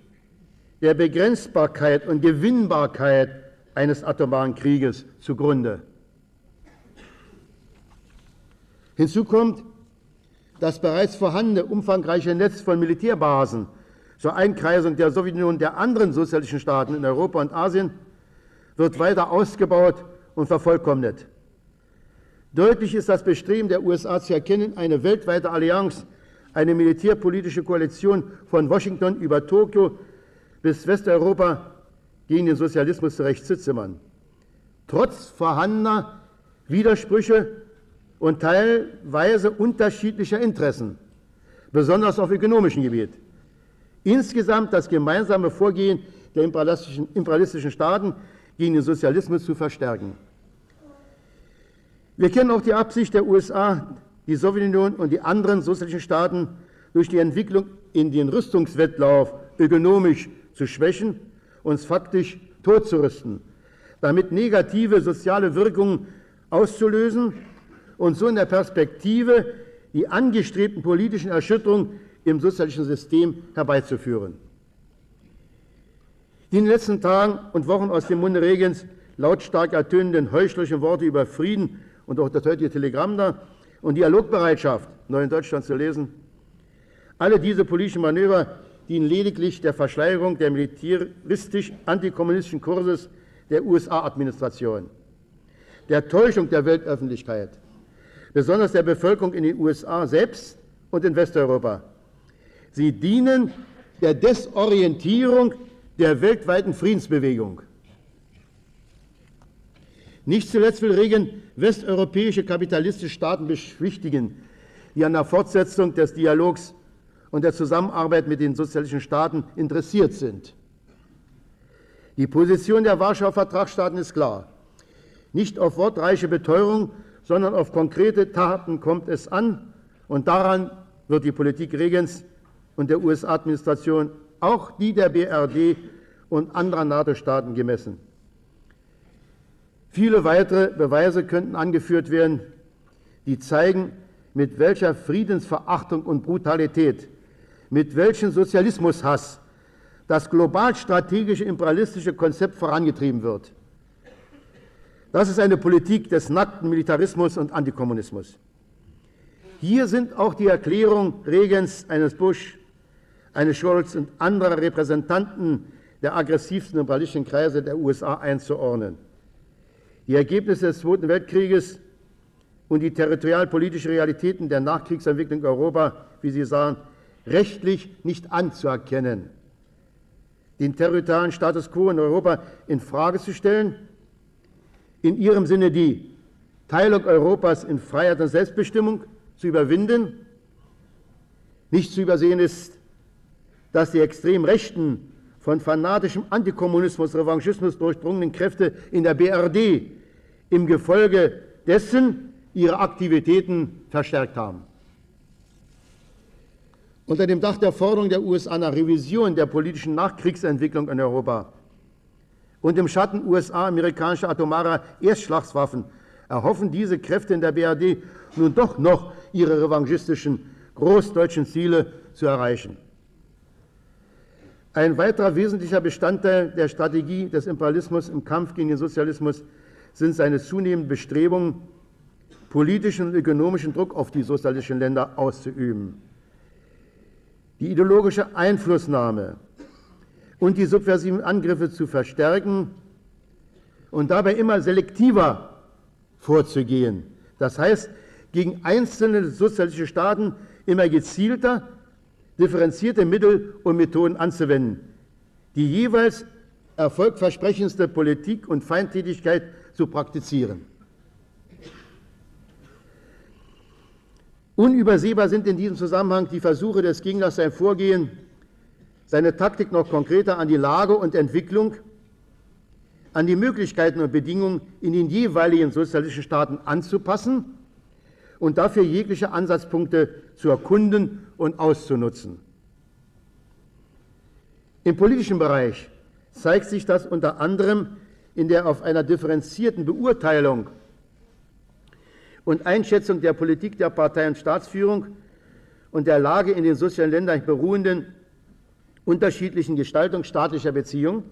der Begrenzbarkeit und Gewinnbarkeit eines atomaren Krieges zugrunde. Hinzu kommt, das bereits vorhandene umfangreiche Netz von Militärbasen zur Einkreisung der Sowjetunion der anderen sozialistischen Staaten in Europa und Asien wird weiter ausgebaut und vervollkommnet. Deutlich ist das Bestreben der USA zu erkennen, eine weltweite Allianz, eine militärpolitische Koalition von Washington über Tokio bis Westeuropa gegen den Sozialismus zurechtzuzimmern. Trotz vorhandener Widersprüche und teilweise unterschiedlicher Interessen, besonders auf ökonomischem Gebiet. Insgesamt das gemeinsame Vorgehen der imperialistischen, imperialistischen Staaten gegen den Sozialismus zu verstärken. Wir kennen auch die Absicht der USA, die Sowjetunion und die anderen sozialistischen Staaten durch die Entwicklung in den Rüstungswettlauf ökonomisch zu schwächen, uns faktisch totzurüsten, damit negative soziale Wirkungen auszulösen und so in der Perspektive die angestrebten politischen Erschütterungen im sozialistischen System herbeizuführen. Die in den letzten Tagen und Wochen aus dem Munde Regens lautstark ertönenden heuchlerischen Worte über Frieden und auch das heutige Telegramm da und Dialogbereitschaft, neu in Deutschland zu lesen, alle diese politischen Manöver dienen lediglich der Verschleierung der militaristisch-antikommunistischen Kurses der USA-Administration, der Täuschung der Weltöffentlichkeit, besonders der Bevölkerung in den USA selbst und in Westeuropa. Sie dienen der Desorientierung der weltweiten Friedensbewegung. Nicht zuletzt will Regen westeuropäische kapitalistische Staaten beschwichtigen, die an der Fortsetzung des Dialogs und der Zusammenarbeit mit den sozialistischen Staaten interessiert sind. Die Position der Warschauer Vertragsstaaten ist klar. Nicht auf wortreiche Beteuerung, sondern auf konkrete Taten kommt es an und daran wird die Politik Regens und der US-Administration, auch die der BRD und anderer NATO-Staaten gemessen. Viele weitere Beweise könnten angeführt werden, die zeigen, mit welcher Friedensverachtung und Brutalität, mit welchem Sozialismushass das global strategische imperialistische Konzept vorangetrieben wird. Das ist eine Politik des nackten Militarismus und Antikommunismus. Hier sind auch die Erklärungen Regens, eines Bush, eines Scholz und anderer Repräsentanten der aggressivsten imperialistischen Kreise der USA einzuordnen. Die Ergebnisse des Zweiten Weltkrieges und die territorialpolitischen Realitäten der Nachkriegsentwicklung Europa, wie Sie sagen, rechtlich nicht anzuerkennen. Den territorialen Status quo in Europa in Frage zu stellen, in ihrem Sinne die Teilung Europas in Freiheit und Selbstbestimmung zu überwinden. Nicht zu übersehen ist, dass die extrem rechten von fanatischem Antikommunismus, Revanchismus durchdrungenen Kräfte in der BRD im Gefolge dessen ihre Aktivitäten verstärkt haben. Unter dem Dach der Forderung der USA nach Revision der politischen Nachkriegsentwicklung in Europa und im Schatten USA-amerikanischer atomarer Erstschlagswaffen erhoffen diese Kräfte in der BRD nun doch noch ihre revanchistischen großdeutschen Ziele zu erreichen. Ein weiterer wesentlicher Bestandteil der Strategie des Imperialismus im Kampf gegen den Sozialismus sind seine zunehmenden Bestrebungen, politischen und ökonomischen Druck auf die sozialistischen Länder auszuüben. Die ideologische Einflussnahme und die subversiven Angriffe zu verstärken und dabei immer selektiver vorzugehen. Das heißt, gegen einzelne sozialistische Staaten immer gezielter differenzierte Mittel und Methoden anzuwenden, die jeweils erfolgversprechendste Politik und Feindtätigkeit zu praktizieren. Unübersehbar sind in diesem Zusammenhang die Versuche des Gegners, sein Vorgehen, seine Taktik noch konkreter an die Lage und Entwicklung, an die Möglichkeiten und Bedingungen in den jeweiligen sozialistischen Staaten anzupassen und dafür jegliche Ansatzpunkte zu erkunden und auszunutzen. Im politischen Bereich zeigt sich das unter anderem in der auf einer differenzierten Beurteilung und Einschätzung der Politik der Partei und Staatsführung und der Lage in den sozialen Ländern beruhenden unterschiedlichen Gestaltung staatlicher Beziehungen,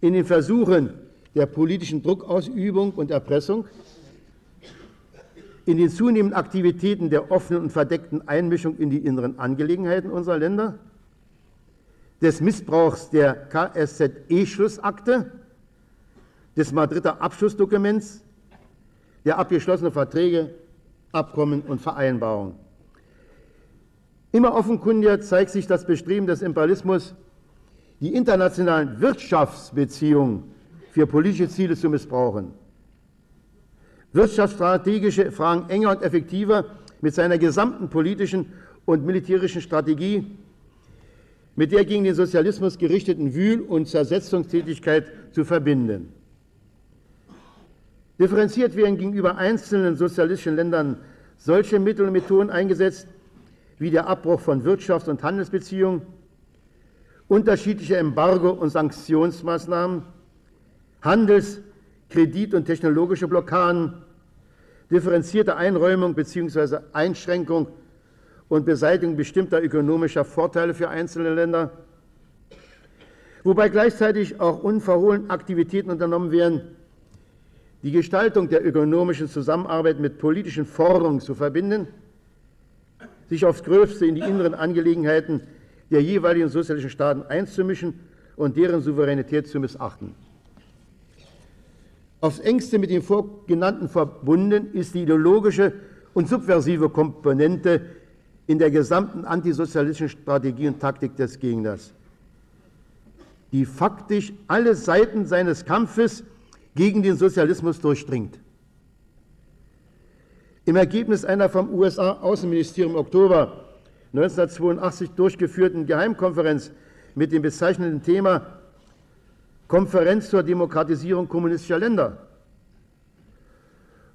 in den Versuchen der politischen Druckausübung und Erpressung, in den zunehmenden Aktivitäten der offenen und verdeckten Einmischung in die inneren Angelegenheiten unserer Länder, des Missbrauchs der KSZE-Schlussakte, des Madrider Abschlussdokuments, der abgeschlossenen Verträge, Abkommen und Vereinbarungen. Immer offenkundiger zeigt sich das Bestreben des Imperialismus, die internationalen Wirtschaftsbeziehungen für politische Ziele zu missbrauchen wirtschaftsstrategische Fragen enger und effektiver mit seiner gesamten politischen und militärischen Strategie, mit der gegen den Sozialismus gerichteten Wühl- und Zersetzungstätigkeit zu verbinden. Differenziert werden gegenüber einzelnen sozialistischen Ländern solche Mittel und Methoden eingesetzt, wie der Abbruch von Wirtschafts- und Handelsbeziehungen, unterschiedliche Embargo- und Sanktionsmaßnahmen, Handels- Kredit- und technologische Blockaden, differenzierte Einräumung bzw. Einschränkung und Beseitigung bestimmter ökonomischer Vorteile für einzelne Länder, wobei gleichzeitig auch unverhohlen Aktivitäten unternommen werden, die Gestaltung der ökonomischen Zusammenarbeit mit politischen Forderungen zu verbinden, sich aufs Größte in die inneren Angelegenheiten der jeweiligen sozialistischen Staaten einzumischen und deren Souveränität zu missachten. Aufs engste mit dem vorgenannten verbunden ist die ideologische und subversive Komponente in der gesamten antisozialistischen Strategie und Taktik des Gegners, die faktisch alle Seiten seines Kampfes gegen den Sozialismus durchdringt. Im Ergebnis einer vom USA-Außenministerium im Oktober 1982 durchgeführten Geheimkonferenz mit dem bezeichneten Thema Konferenz zur Demokratisierung kommunistischer Länder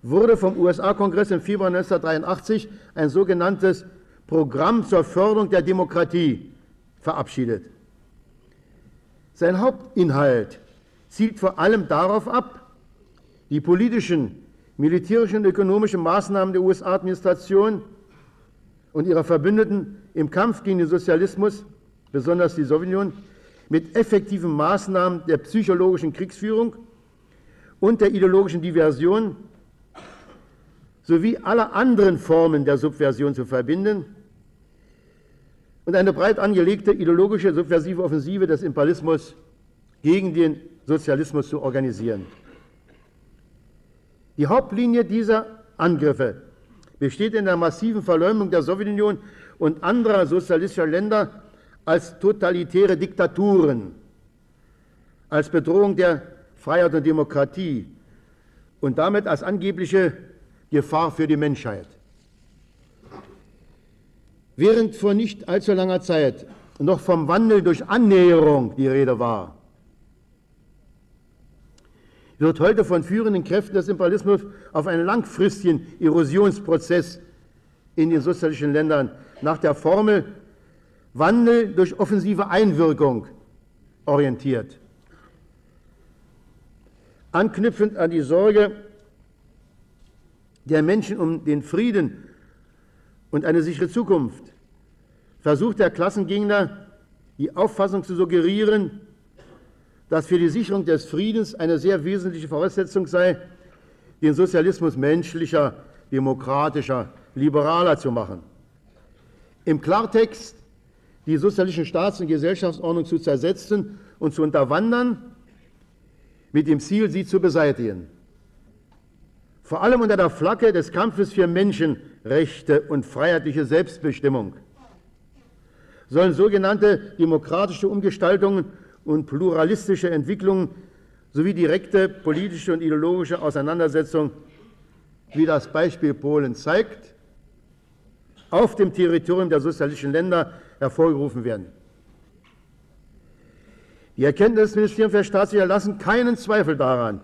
wurde vom USA-Kongress im Februar 1983 ein sogenanntes Programm zur Förderung der Demokratie verabschiedet. Sein Hauptinhalt zielt vor allem darauf ab, die politischen, militärischen und ökonomischen Maßnahmen der USA-Administration und ihrer Verbündeten im Kampf gegen den Sozialismus, besonders die Sowjetunion, mit effektiven Maßnahmen der psychologischen Kriegsführung und der ideologischen Diversion sowie aller anderen Formen der Subversion zu verbinden und eine breit angelegte ideologische subversive Offensive des Imperialismus gegen den Sozialismus zu organisieren. Die Hauptlinie dieser Angriffe besteht in der massiven Verleumdung der Sowjetunion und anderer sozialistischer Länder als totalitäre Diktaturen, als Bedrohung der Freiheit und Demokratie und damit als angebliche Gefahr für die Menschheit. Während vor nicht allzu langer Zeit noch vom Wandel durch Annäherung die Rede war, wird heute von führenden Kräften des Imperialismus auf einen langfristigen Erosionsprozess in den sozialistischen Ländern nach der Formel Wandel durch offensive Einwirkung orientiert. Anknüpfend an die Sorge der Menschen um den Frieden und eine sichere Zukunft versucht der Klassengegner die Auffassung zu suggerieren, dass für die Sicherung des Friedens eine sehr wesentliche Voraussetzung sei, den Sozialismus menschlicher, demokratischer, liberaler zu machen. Im Klartext die sozialistische Staats- und Gesellschaftsordnung zu zersetzen und zu unterwandern, mit dem Ziel, sie zu beseitigen. Vor allem unter der Flagge des Kampfes für Menschenrechte und freiheitliche Selbstbestimmung sollen sogenannte demokratische Umgestaltungen und pluralistische Entwicklungen sowie direkte politische und ideologische Auseinandersetzungen, wie das Beispiel Polen zeigt, auf dem Territorium der sozialistischen Länder hervorgerufen werden. Die Erkenntnisse des Ministeriums für Staatssicherheit lassen keinen Zweifel daran,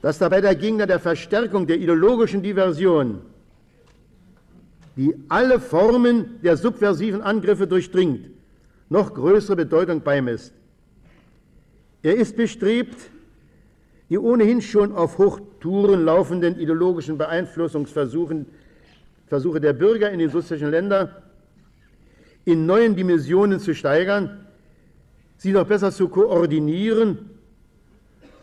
dass dabei der Gegner der Verstärkung der ideologischen Diversion, die alle Formen der subversiven Angriffe durchdringt, noch größere Bedeutung beimisst. Er ist bestrebt, die ohnehin schon auf Hochtouren laufenden ideologischen Beeinflussungsversuche Versuche der Bürger in den sozialistischen Ländern in neuen Dimensionen zu steigern, sie noch besser zu koordinieren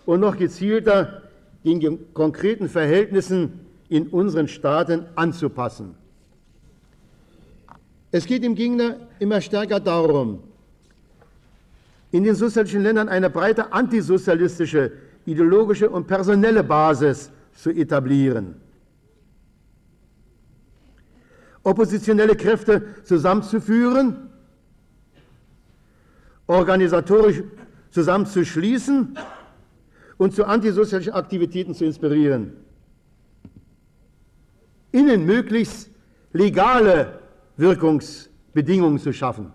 und noch gezielter den konkreten Verhältnissen in unseren Staaten anzupassen. Es geht im Gegner immer stärker darum, in den sozialistischen Ländern eine breite antisozialistische, ideologische und personelle Basis zu etablieren oppositionelle Kräfte zusammenzuführen, organisatorisch zusammenzuschließen und zu antisozialischen Aktivitäten zu inspirieren. Ihnen möglichst legale Wirkungsbedingungen zu schaffen.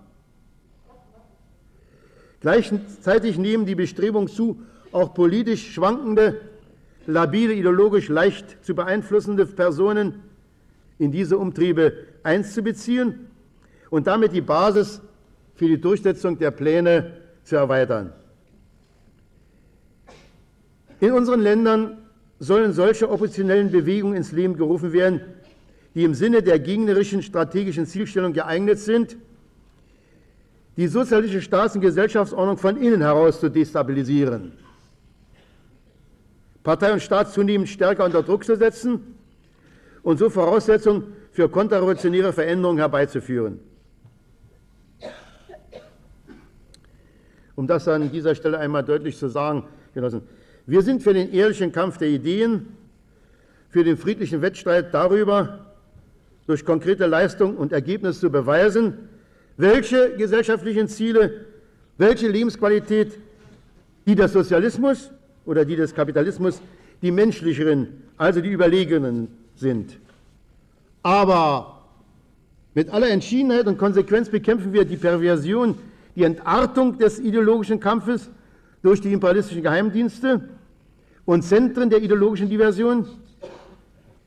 Gleichzeitig nehmen die Bestrebungen zu, auch politisch schwankende, labile, ideologisch leicht zu beeinflussende Personen in diese Umtriebe einzubeziehen und damit die Basis für die Durchsetzung der Pläne zu erweitern. In unseren Ländern sollen solche oppositionellen Bewegungen ins Leben gerufen werden, die im Sinne der gegnerischen strategischen Zielstellung geeignet sind, die sozialistische Staats- und Gesellschaftsordnung von innen heraus zu destabilisieren, Partei und Staat zunehmend stärker unter Druck zu setzen und so Voraussetzungen für konterrevolutionäre Veränderungen herbeizuführen. Um das an dieser Stelle einmal deutlich zu sagen, Genossen, wir sind für den ehrlichen Kampf der Ideen, für den friedlichen Wettstreit darüber, durch konkrete Leistung und Ergebnis zu beweisen, welche gesellschaftlichen Ziele, welche Lebensqualität die des Sozialismus oder die des Kapitalismus die menschlicheren, also die überlegenen sind. Aber mit aller Entschiedenheit und Konsequenz bekämpfen wir die Perversion, die Entartung des ideologischen Kampfes durch die imperialistischen Geheimdienste und Zentren der ideologischen Diversion,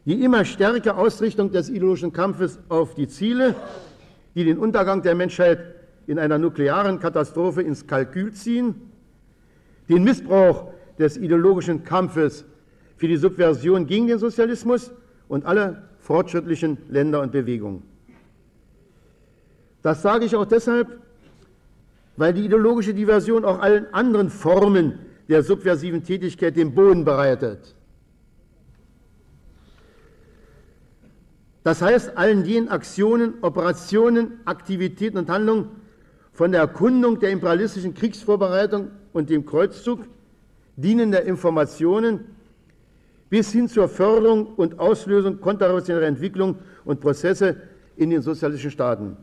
die immer stärker Ausrichtung des ideologischen Kampfes auf die Ziele, die den Untergang der Menschheit in einer nuklearen Katastrophe ins Kalkül ziehen, den Missbrauch des ideologischen Kampfes für die Subversion gegen den Sozialismus und alle fortschrittlichen Länder und Bewegungen. Das sage ich auch deshalb, weil die ideologische Diversion auch allen anderen Formen der subversiven Tätigkeit den Boden bereitet. Das heißt, allen jenen Aktionen, Operationen, Aktivitäten und Handlungen von der Erkundung der imperialistischen Kriegsvorbereitung und dem Kreuzzug dienender Informationen bis hin zur Förderung und Auslösung konterrevolutionärer Entwicklung und Prozesse in den sozialistischen Staaten.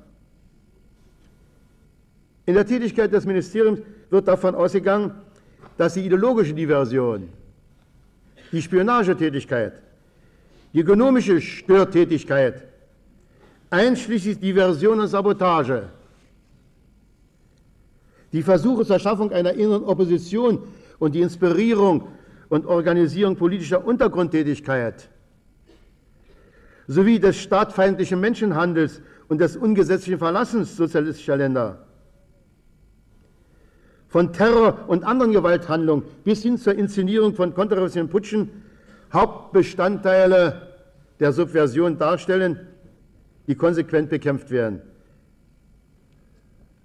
In der Tätigkeit des Ministeriums wird davon ausgegangen, dass die ideologische Diversion, die Spionagetätigkeit, die ökonomische Störtätigkeit, einschließlich Diversion und Sabotage, die Versuche zur Schaffung einer inneren Opposition und die Inspirierung und Organisierung politischer Untergrundtätigkeit. Sowie des staatfeindlichen Menschenhandels und des ungesetzlichen Verlassens sozialistischer Länder, von Terror und anderen Gewalthandlungen bis hin zur Inszenierung von konterrevolutionären Putschen Hauptbestandteile der Subversion darstellen, die konsequent bekämpft werden.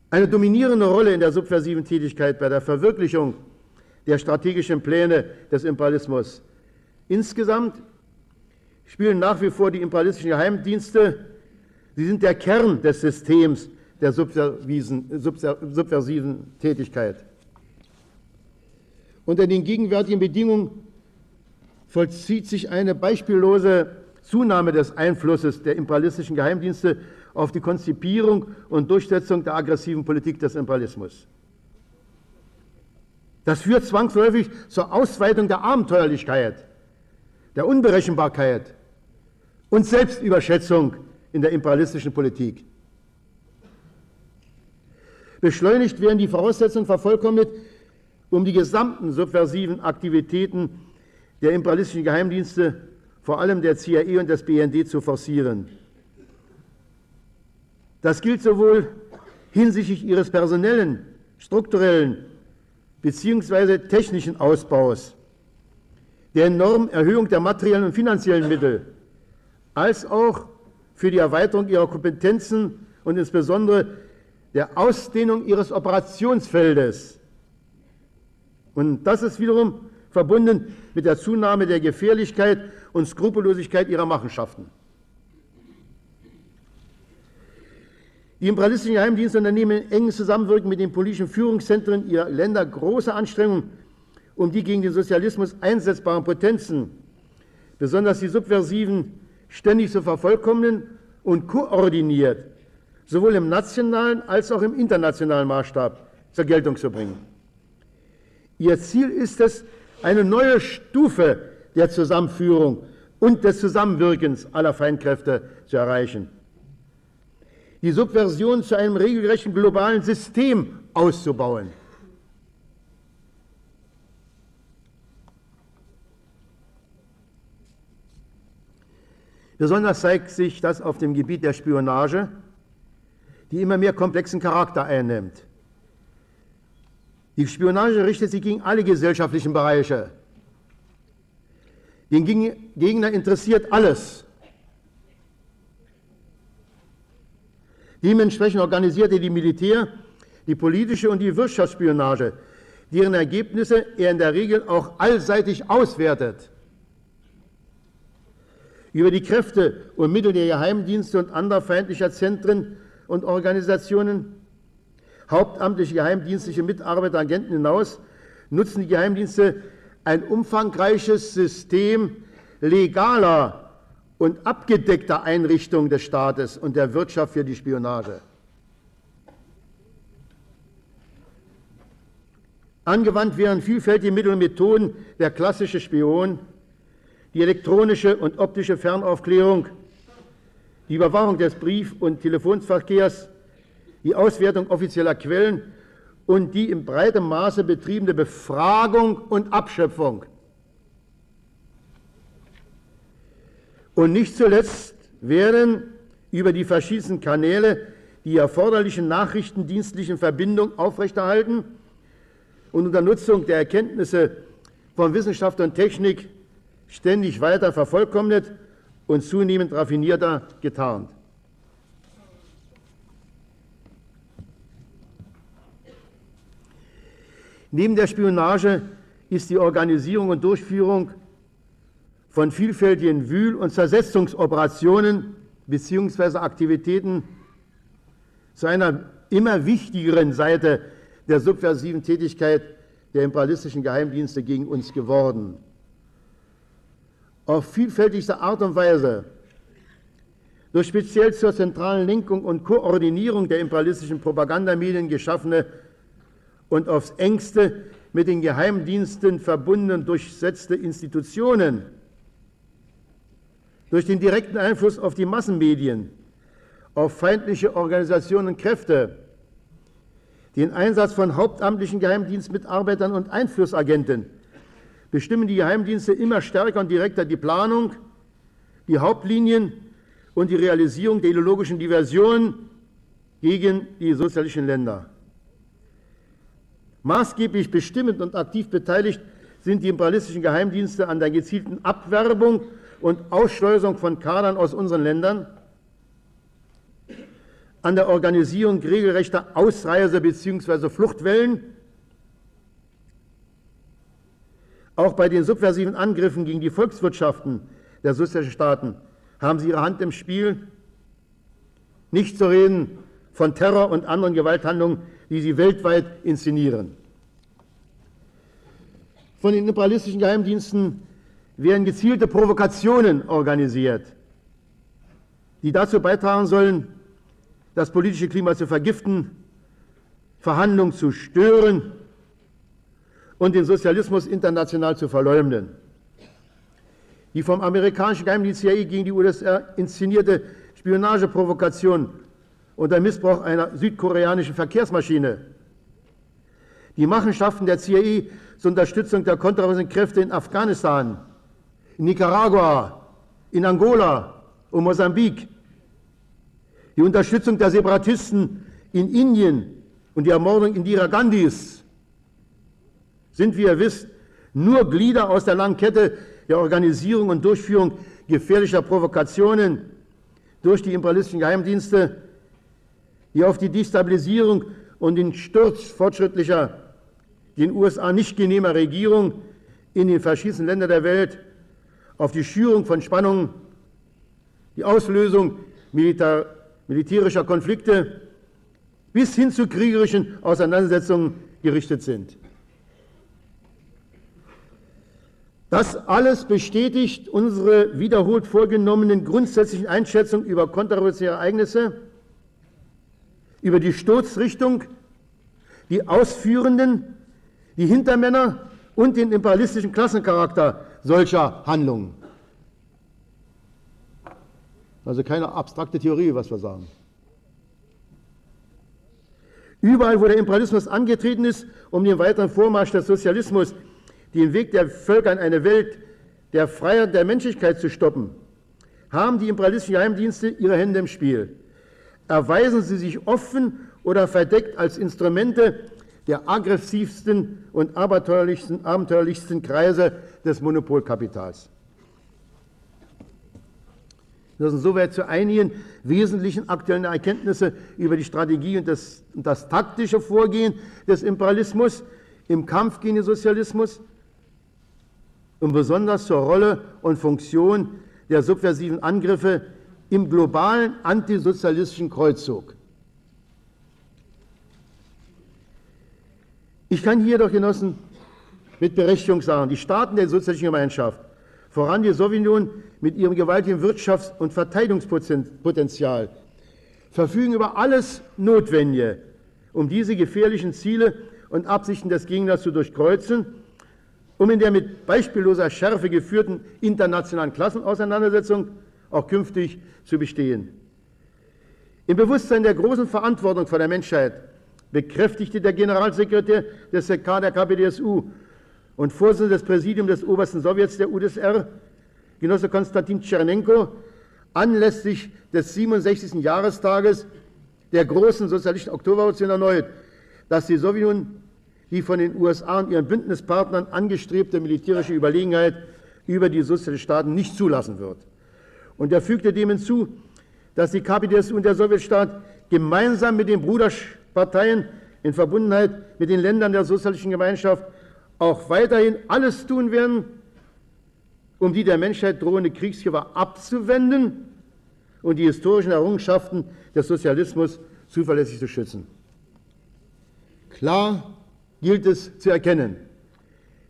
Eine dominierende Rolle in der subversiven Tätigkeit bei der Verwirklichung der strategischen Pläne des Imperialismus. Insgesamt spielen nach wie vor die imperialistischen Geheimdienste, sie sind der Kern des Systems der subversiven Tätigkeit. Unter den gegenwärtigen Bedingungen vollzieht sich eine beispiellose Zunahme des Einflusses der imperialistischen Geheimdienste auf die Konzipierung und Durchsetzung der aggressiven Politik des Imperialismus. Das führt zwangsläufig zur Ausweitung der Abenteuerlichkeit, der Unberechenbarkeit und Selbstüberschätzung in der imperialistischen Politik. Beschleunigt werden die Voraussetzungen vervollkommnet, um die gesamten subversiven Aktivitäten der imperialistischen Geheimdienste, vor allem der CIA und des BND, zu forcieren. Das gilt sowohl hinsichtlich ihres personellen, strukturellen bzw. technischen Ausbaus, der enormen Erhöhung der materiellen und finanziellen Mittel, als auch für die Erweiterung ihrer Kompetenzen und insbesondere der Ausdehnung ihres Operationsfeldes. Und das ist wiederum verbunden mit der Zunahme der Gefährlichkeit und Skrupellosigkeit ihrer Machenschaften. Die imperialistischen Geheimdienste unternehmen in engem Zusammenwirken mit den politischen Führungszentren ihrer Länder große Anstrengungen, um die gegen den Sozialismus einsetzbaren Potenzen, besonders die subversiven, ständig zu vervollkommnen und koordiniert, sowohl im nationalen als auch im internationalen Maßstab zur Geltung zu bringen. Ihr Ziel ist es, eine neue Stufe der Zusammenführung und des Zusammenwirkens aller Feindkräfte zu erreichen. Die Subversion zu einem regelrechten globalen System auszubauen. Besonders zeigt sich das auf dem Gebiet der Spionage, die immer mehr komplexen Charakter einnimmt. Die Spionage richtet sich gegen alle gesellschaftlichen Bereiche. Den Gegner interessiert alles. Dementsprechend organisierte die Militär die politische und die Wirtschaftsspionage, deren Ergebnisse er in der Regel auch allseitig auswertet. Über die Kräfte und Mittel der Geheimdienste und anderer feindlicher Zentren und Organisationen, hauptamtliche geheimdienstliche Mitarbeiter, Agenten hinaus, nutzen die Geheimdienste ein umfangreiches System legaler und abgedeckter Einrichtungen des Staates und der Wirtschaft für die Spionage. Angewandt werden vielfältige Mittel und Methoden der klassische Spion, die elektronische und optische Fernaufklärung, die Überwachung des Brief- und Telefonverkehrs, die Auswertung offizieller Quellen und die in breitem Maße betriebene Befragung und Abschöpfung. Und nicht zuletzt werden über die verschiedensten Kanäle die erforderlichen nachrichtendienstlichen Verbindungen aufrechterhalten und unter Nutzung der Erkenntnisse von Wissenschaft und Technik ständig weiter vervollkommnet und zunehmend raffinierter getarnt. Neben der Spionage ist die Organisierung und Durchführung von vielfältigen Wühl- und Zersetzungsoperationen bzw. Aktivitäten zu einer immer wichtigeren Seite der subversiven Tätigkeit der imperialistischen Geheimdienste gegen uns geworden. Auf vielfältigste Art und Weise, durch speziell zur zentralen Lenkung und Koordinierung der imperialistischen Propagandamedien geschaffene und aufs engste mit den Geheimdiensten verbundene durchsetzte Institutionen, durch den direkten Einfluss auf die Massenmedien, auf feindliche Organisationen und Kräfte, den Einsatz von hauptamtlichen Geheimdienstmitarbeitern und Einflussagenten bestimmen die Geheimdienste immer stärker und direkter die Planung, die Hauptlinien und die Realisierung der ideologischen Diversion gegen die sozialistischen Länder. Maßgeblich bestimmend und aktiv beteiligt sind die imperialistischen Geheimdienste an der gezielten Abwerbung und Ausschleusung von Kadern aus unseren Ländern, an der Organisierung regelrechter Ausreise- bzw. Fluchtwellen. Auch bei den subversiven Angriffen gegen die Volkswirtschaften der sozialistischen Staaten haben sie ihre Hand im Spiel. Nicht zu reden von Terror und anderen Gewalthandlungen, die sie weltweit inszenieren. Von den imperialistischen Geheimdiensten werden gezielte Provokationen organisiert, die dazu beitragen sollen, das politische Klima zu vergiften, Verhandlungen zu stören und den Sozialismus international zu verleumden. Die vom amerikanischen Geheimdienst CIA gegen die USA inszenierte Spionageprovokation und der Missbrauch einer südkoreanischen Verkehrsmaschine. Die Machenschaften der CIA zur Unterstützung der kontraversiven Kräfte in Afghanistan, in Nicaragua, in Angola und Mosambik die Unterstützung der Separatisten in Indien und die Ermordung Indira Gandhis sind, wie ihr wisst, nur Glieder aus der langen Kette der Organisierung und Durchführung gefährlicher Provokationen durch die imperialistischen Geheimdienste, die auf die Destabilisierung und den Sturz fortschrittlicher, den USA nicht genehmer Regierung in den verschiedensten Ländern der Welt, auf die Schürung von Spannungen, die Auslösung militär militärischer Konflikte bis hin zu kriegerischen Auseinandersetzungen gerichtet sind. Das alles bestätigt unsere wiederholt vorgenommenen grundsätzlichen Einschätzungen über kontroversielle Ereignisse, über die Sturzrichtung, die Ausführenden, die Hintermänner und den imperialistischen Klassencharakter solcher Handlungen. Also keine abstrakte Theorie, was wir sagen. Überall, wo der Imperialismus angetreten ist, um den weiteren Vormarsch des Sozialismus, den Weg der Völker in eine Welt der Freiheit der Menschlichkeit zu stoppen, haben die imperialistischen Geheimdienste ihre Hände im Spiel. Erweisen sie sich offen oder verdeckt als Instrumente der aggressivsten und abenteuerlichsten, abenteuerlichsten Kreise des Monopolkapitals. Wir sind soweit zu einigen wesentlichen aktuellen Erkenntnisse über die Strategie und das, und das taktische Vorgehen des Imperialismus im Kampf gegen den Sozialismus und besonders zur Rolle und Funktion der subversiven Angriffe im globalen antisozialistischen Kreuzzug. Ich kann hier doch, Genossen, mit Berechtigung sagen, die Staaten der sozialistischen Gemeinschaft, voran die Sowjetunion mit ihrem gewaltigen Wirtschafts- und Verteidigungspotenzial, verfügen über alles Notwendige, um diese gefährlichen Ziele und Absichten des Gegners zu durchkreuzen, um in der mit beispielloser Schärfe geführten internationalen Klassenauseinandersetzung auch künftig zu bestehen. Im Bewusstsein der großen Verantwortung vor der Menschheit bekräftigte der Generalsekretär des SEK der KPDSU und Vorsitzender des Präsidiums des Obersten Sowjets der UdSR, Genosse Konstantin Tschernenko, anlässlich des 67. Jahrestages der großen sozialistischen Oktoberrevolution erneut, dass die Sowjetunion die von den USA und ihren Bündnispartnern angestrebte militärische Überlegenheit über die sozialistischen Staaten nicht zulassen wird. Und er fügte dem hinzu, dass die KPDSU und der Sowjetstaat gemeinsam mit den Bruderschaften Parteien in Verbundenheit mit den Ländern der sozialistischen Gemeinschaft auch weiterhin alles tun werden, um die der Menschheit drohende Kriegsgefahr abzuwenden und die historischen Errungenschaften des Sozialismus zuverlässig zu schützen. Klar gilt es zu erkennen,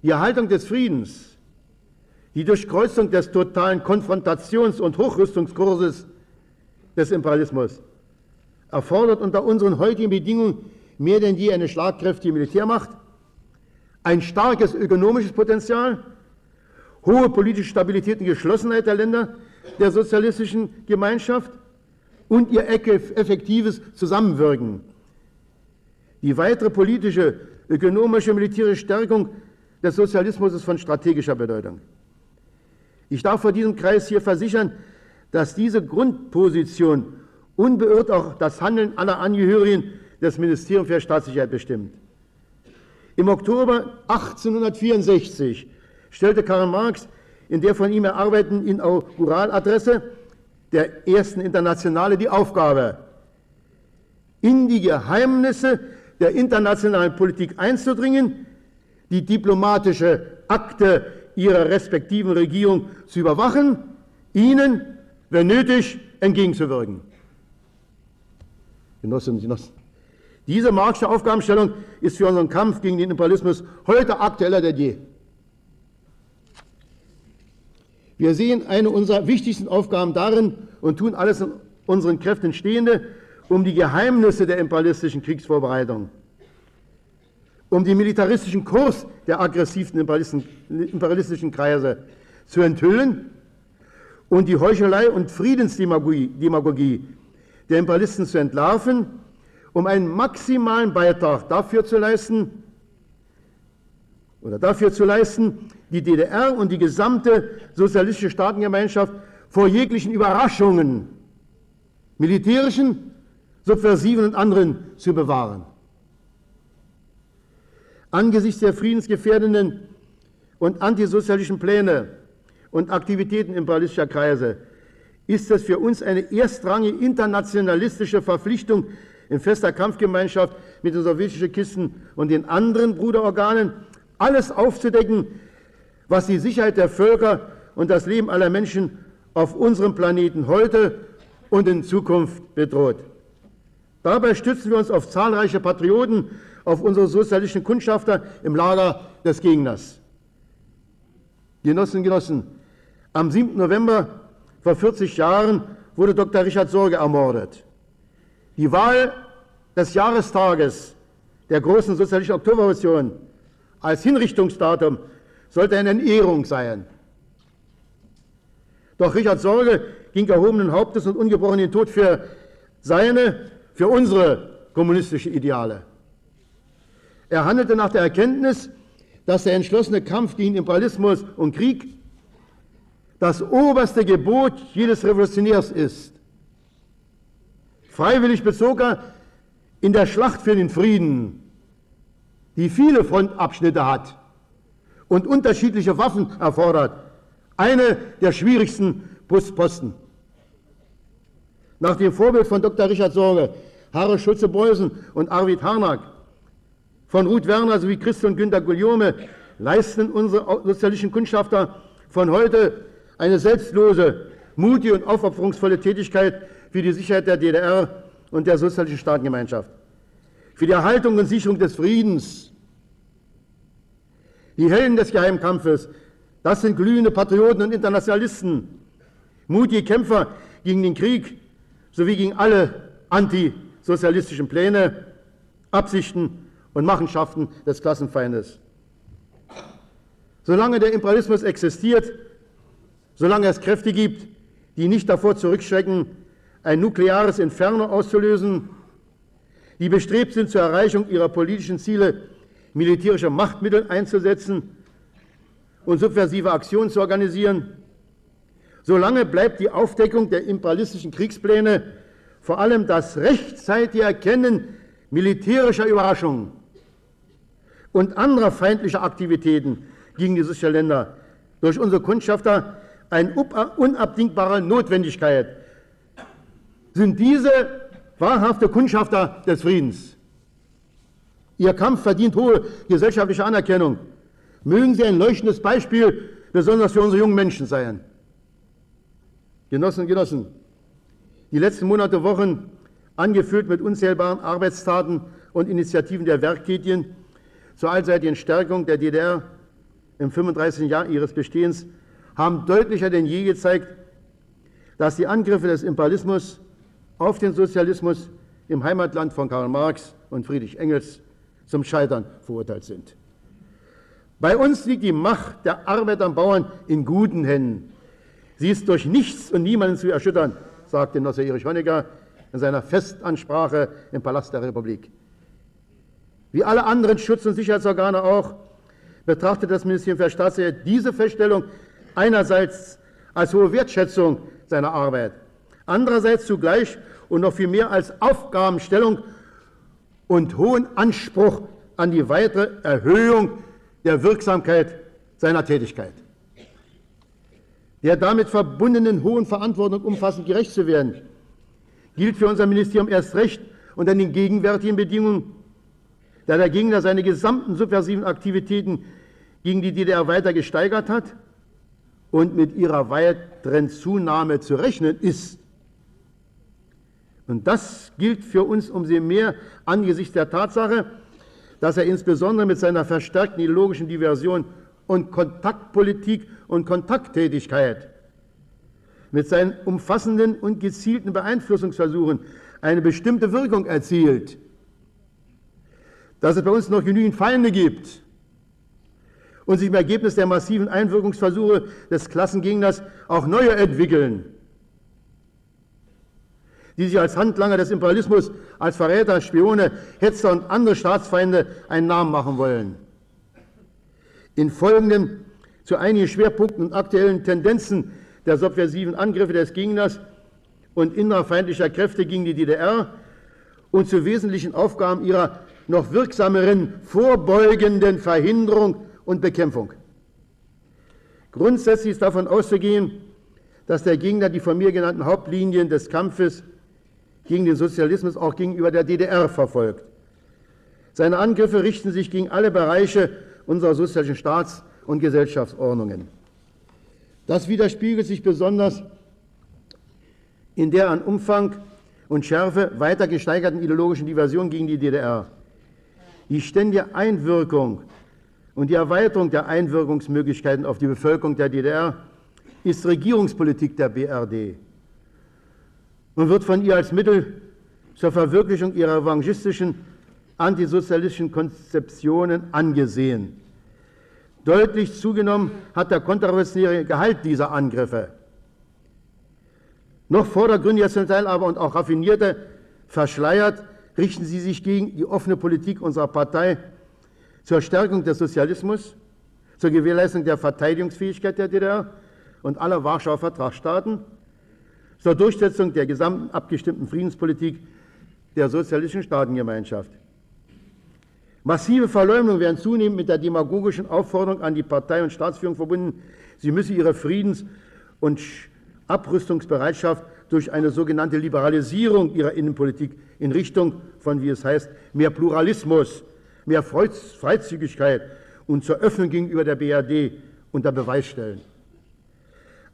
die Erhaltung des Friedens, die Durchkreuzung des totalen Konfrontations- und Hochrüstungskurses des Imperialismus erfordert unter unseren heutigen Bedingungen mehr denn je eine schlagkräftige Militärmacht, ein starkes ökonomisches Potenzial, hohe politische Stabilität und Geschlossenheit der Länder der sozialistischen Gemeinschaft und ihr effektives Zusammenwirken. Die weitere politische, ökonomische militärische Stärkung des Sozialismus ist von strategischer Bedeutung. Ich darf vor diesem Kreis hier versichern, dass diese Grundposition unbeirrt auch das Handeln aller Angehörigen des Ministeriums für Staatssicherheit bestimmt. Im Oktober 1864 stellte Karl Marx in der von ihm erarbeiteten Inauguraladresse der ersten Internationale die Aufgabe, in die Geheimnisse der internationalen Politik einzudringen, die diplomatische Akte ihrer respektiven Regierung zu überwachen, ihnen, wenn nötig, entgegenzuwirken. Genossinnen und Genossen. Diese marxische Aufgabenstellung ist für unseren Kampf gegen den Imperialismus heute aktueller denn je. Wir sehen eine unserer wichtigsten Aufgaben darin und tun alles in unseren Kräften Stehende, um die Geheimnisse der imperialistischen Kriegsvorbereitung, um den militaristischen Kurs der aggressiven imperialistischen Kreise zu enthüllen und die Heuchelei und Friedensdemagogie der Imperialisten zu entlarven, um einen maximalen Beitrag dafür zu leisten, oder dafür zu leisten, die DDR und die gesamte sozialistische Staatengemeinschaft vor jeglichen Überraschungen, militärischen, subversiven und anderen zu bewahren. Angesichts der friedensgefährdenden und antisozialistischen Pläne und Aktivitäten imperialistischer Kreise ist es für uns eine erstrangige internationalistische Verpflichtung, in fester Kampfgemeinschaft mit den sowjetischen Kisten und den anderen Bruderorganen alles aufzudecken, was die Sicherheit der Völker und das Leben aller Menschen auf unserem Planeten heute und in Zukunft bedroht. Dabei stützen wir uns auf zahlreiche Patrioten, auf unsere sozialistischen Kundschafter im Lager des Gegners. Genossinnen und Genossen, am 7. November vor 40 Jahren wurde Dr. Richard Sorge ermordet. Die Wahl des Jahrestages der großen sozialistischen Oktoberrevolution als Hinrichtungsdatum sollte eine Ehrung sein. Doch Richard Sorge ging erhobenen Hauptes und ungebrochen den Tod für seine, für unsere kommunistische Ideale. Er handelte nach der Erkenntnis, dass der entschlossene Kampf gegen Imperialismus und Krieg das oberste Gebot jedes Revolutionärs ist. Freiwillig bezog er in der Schlacht für den Frieden, die viele Frontabschnitte hat und unterschiedliche Waffen erfordert, eine der schwierigsten Brustposten. Nach dem Vorbild von Dr. Richard Sorge, Harre Schulze-Beusen und Arvid Harnack, von Ruth Werner sowie Christian Günter Guillaume leisten unsere sozialistischen Kundschafter von heute eine selbstlose, mutige und aufopferungsvolle Tätigkeit für die Sicherheit der DDR und der sozialistischen Staatengemeinschaft, für die Erhaltung und Sicherung des Friedens. Die Helden des Geheimkampfes, das sind glühende Patrioten und Internationalisten, mutige Kämpfer gegen den Krieg sowie gegen alle antisozialistischen Pläne, Absichten und Machenschaften des Klassenfeindes. Solange der Imperialismus existiert, solange es Kräfte gibt, die nicht davor zurückschrecken, ein nukleares Inferno auszulösen, die bestrebt sind, zur Erreichung ihrer politischen Ziele militärische Machtmittel einzusetzen und subversive Aktionen zu organisieren, solange bleibt die Aufdeckung der imperialistischen Kriegspläne, vor allem das rechtzeitige Erkennen militärischer Überraschungen und anderer feindlicher Aktivitäten gegen die Länder durch unsere Kundschafter eine unabdingbare Notwendigkeit. Sind diese wahrhafte Kundschafter des Friedens. Ihr Kampf verdient hohe gesellschaftliche Anerkennung. Mögen Sie ein leuchtendes Beispiel, besonders für unsere jungen Menschen sein. Genossen und Genossen, die letzten Monate, Wochen, angefüllt mit unzählbaren Arbeitstaten und Initiativen der Werktätigen zur allseitigen Stärkung der DDR im 35. Jahr ihres Bestehens haben deutlicher denn je gezeigt, dass die Angriffe des Imperialismus auf den Sozialismus im Heimatland von Karl Marx und Friedrich Engels zum Scheitern verurteilt sind. Bei uns liegt die Macht der Arbeiter und Bauern in guten Händen. Sie ist durch nichts und niemanden zu erschüttern, sagte Genosse Erich Honecker in seiner Festansprache im Palast der Republik. Wie alle anderen Schutz- und Sicherheitsorgane auch, betrachtet das Ministerium für Staatssicherheit diese Feststellung einerseits als hohe Wertschätzung seiner Arbeit, andererseits zugleich und noch viel mehr als Aufgabenstellung und hohen Anspruch an die weitere Erhöhung der Wirksamkeit seiner Tätigkeit. Der damit verbundenen hohen Verantwortung umfassend gerecht zu werden, gilt für unser Ministerium erst recht unter den gegenwärtigen Bedingungen da der Gegner seine gesamten subversiven Aktivitäten gegen die DDR weiter gesteigert hat und mit ihrer weiteren Zunahme zu rechnen ist. Und das gilt für uns umso mehr angesichts der Tatsache, dass er insbesondere mit seiner verstärkten ideologischen Diversion und Kontaktpolitik und Kontakttätigkeit, mit seinen umfassenden und gezielten Beeinflussungsversuchen eine bestimmte Wirkung erzielt dass es bei uns noch genügend Feinde gibt und sich im Ergebnis der massiven Einwirkungsversuche des Klassengegners auch neue entwickeln, die sich als Handlanger des Imperialismus, als Verräter, Spione, Hetzer und andere Staatsfeinde einen Namen machen wollen. In folgendem zu einigen Schwerpunkten und aktuellen Tendenzen der subversiven Angriffe des Gegners und innerfeindlicher Kräfte gegen die DDR und zu wesentlichen Aufgaben ihrer noch wirksameren vorbeugenden Verhinderung und Bekämpfung. Grundsätzlich ist davon auszugehen, dass der Gegner die von mir genannten Hauptlinien des Kampfes gegen den Sozialismus auch gegenüber der DDR verfolgt. Seine Angriffe richten sich gegen alle Bereiche unserer sozialistischen Staats- und Gesellschaftsordnungen. Das widerspiegelt sich besonders in der an Umfang und Schärfe weiter gesteigerten ideologischen Diversion gegen die DDR. Die ständige Einwirkung und die Erweiterung der Einwirkungsmöglichkeiten auf die Bevölkerung der DDR ist Regierungspolitik der BRD und wird von ihr als Mittel zur Verwirklichung ihrer evangelistischen, antisozialistischen Konzeptionen angesehen. Deutlich zugenommen hat der kontrarevolutionäre Gehalt dieser Angriffe. Noch vordergründiger zum Teil aber und auch raffinierte, verschleiert richten sie sich gegen die offene Politik unserer Partei zur Stärkung des Sozialismus, zur Gewährleistung der Verteidigungsfähigkeit der DDR und aller Warschauer Vertragsstaaten, zur Durchsetzung der gesamten abgestimmten Friedenspolitik der sozialistischen Staatengemeinschaft. Massive Verleumdungen werden zunehmend mit der demagogischen Aufforderung an die Partei und Staatsführung verbunden, sie müsse ihre Friedens- und Abrüstungsbereitschaft durch eine sogenannte Liberalisierung ihrer Innenpolitik in Richtung von, wie es heißt, mehr Pluralismus, mehr Freizügigkeit und zur Öffnung gegenüber der BRD unter Beweis stellen.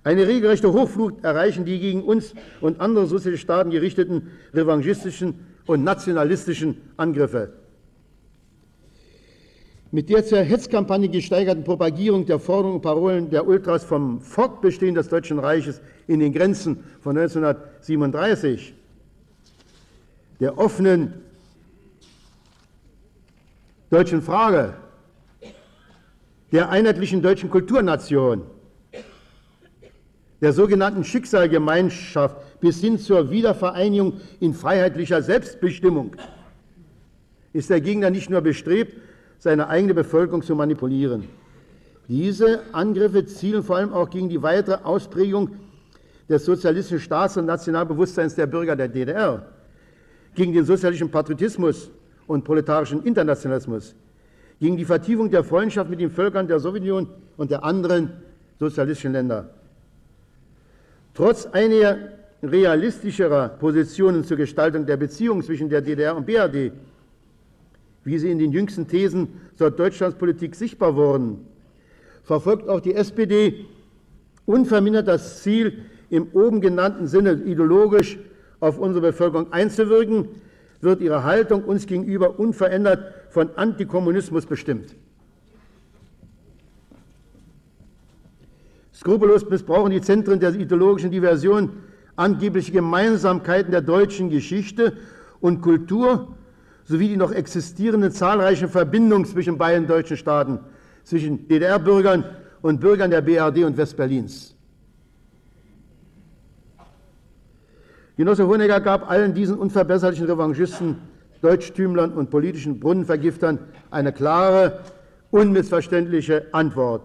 Eine regelrechte Hochflut erreichen die gegen uns und andere sozialistische Staaten gerichteten revanchistischen und nationalistischen Angriffe. Mit der zur Hetzkampagne gesteigerten Propagierung der Forderungen und Parolen der Ultras vom Fortbestehen des Deutschen Reiches in den Grenzen von 1937, der offenen deutschen Frage, der einheitlichen deutschen Kulturnation, der sogenannten Schicksalgemeinschaft bis hin zur Wiedervereinigung in freiheitlicher Selbstbestimmung ist der Gegner nicht nur bestrebt, seine eigene Bevölkerung zu manipulieren. Diese Angriffe zielen vor allem auch gegen die weitere Ausprägung des sozialistischen Staats- und Nationalbewusstseins der Bürger der DDR, gegen den sozialistischen Patriotismus und proletarischen Internationalismus, gegen die Vertiefung der Freundschaft mit den Völkern der Sowjetunion und der anderen sozialistischen Länder. Trotz einiger realistischerer Positionen zur Gestaltung der Beziehungen zwischen der DDR und BRD wie sie in den jüngsten Thesen zur Deutschlandspolitik sichtbar wurden, verfolgt auch die SPD unvermindert das Ziel, im oben genannten Sinne ideologisch auf unsere Bevölkerung einzuwirken, wird ihre Haltung uns gegenüber unverändert von Antikommunismus bestimmt. Skrupellos missbrauchen die Zentren der ideologischen Diversion angebliche Gemeinsamkeiten der deutschen Geschichte und Kultur sowie die noch existierenden zahlreichen Verbindungen zwischen beiden deutschen Staaten, zwischen DDR-Bürgern und Bürgern der BRD und Westberlins. Genosse Honecker gab allen diesen unverbesserlichen Revanchisten, Deutschtümlern und politischen Brunnenvergiftern eine klare, unmissverständliche Antwort,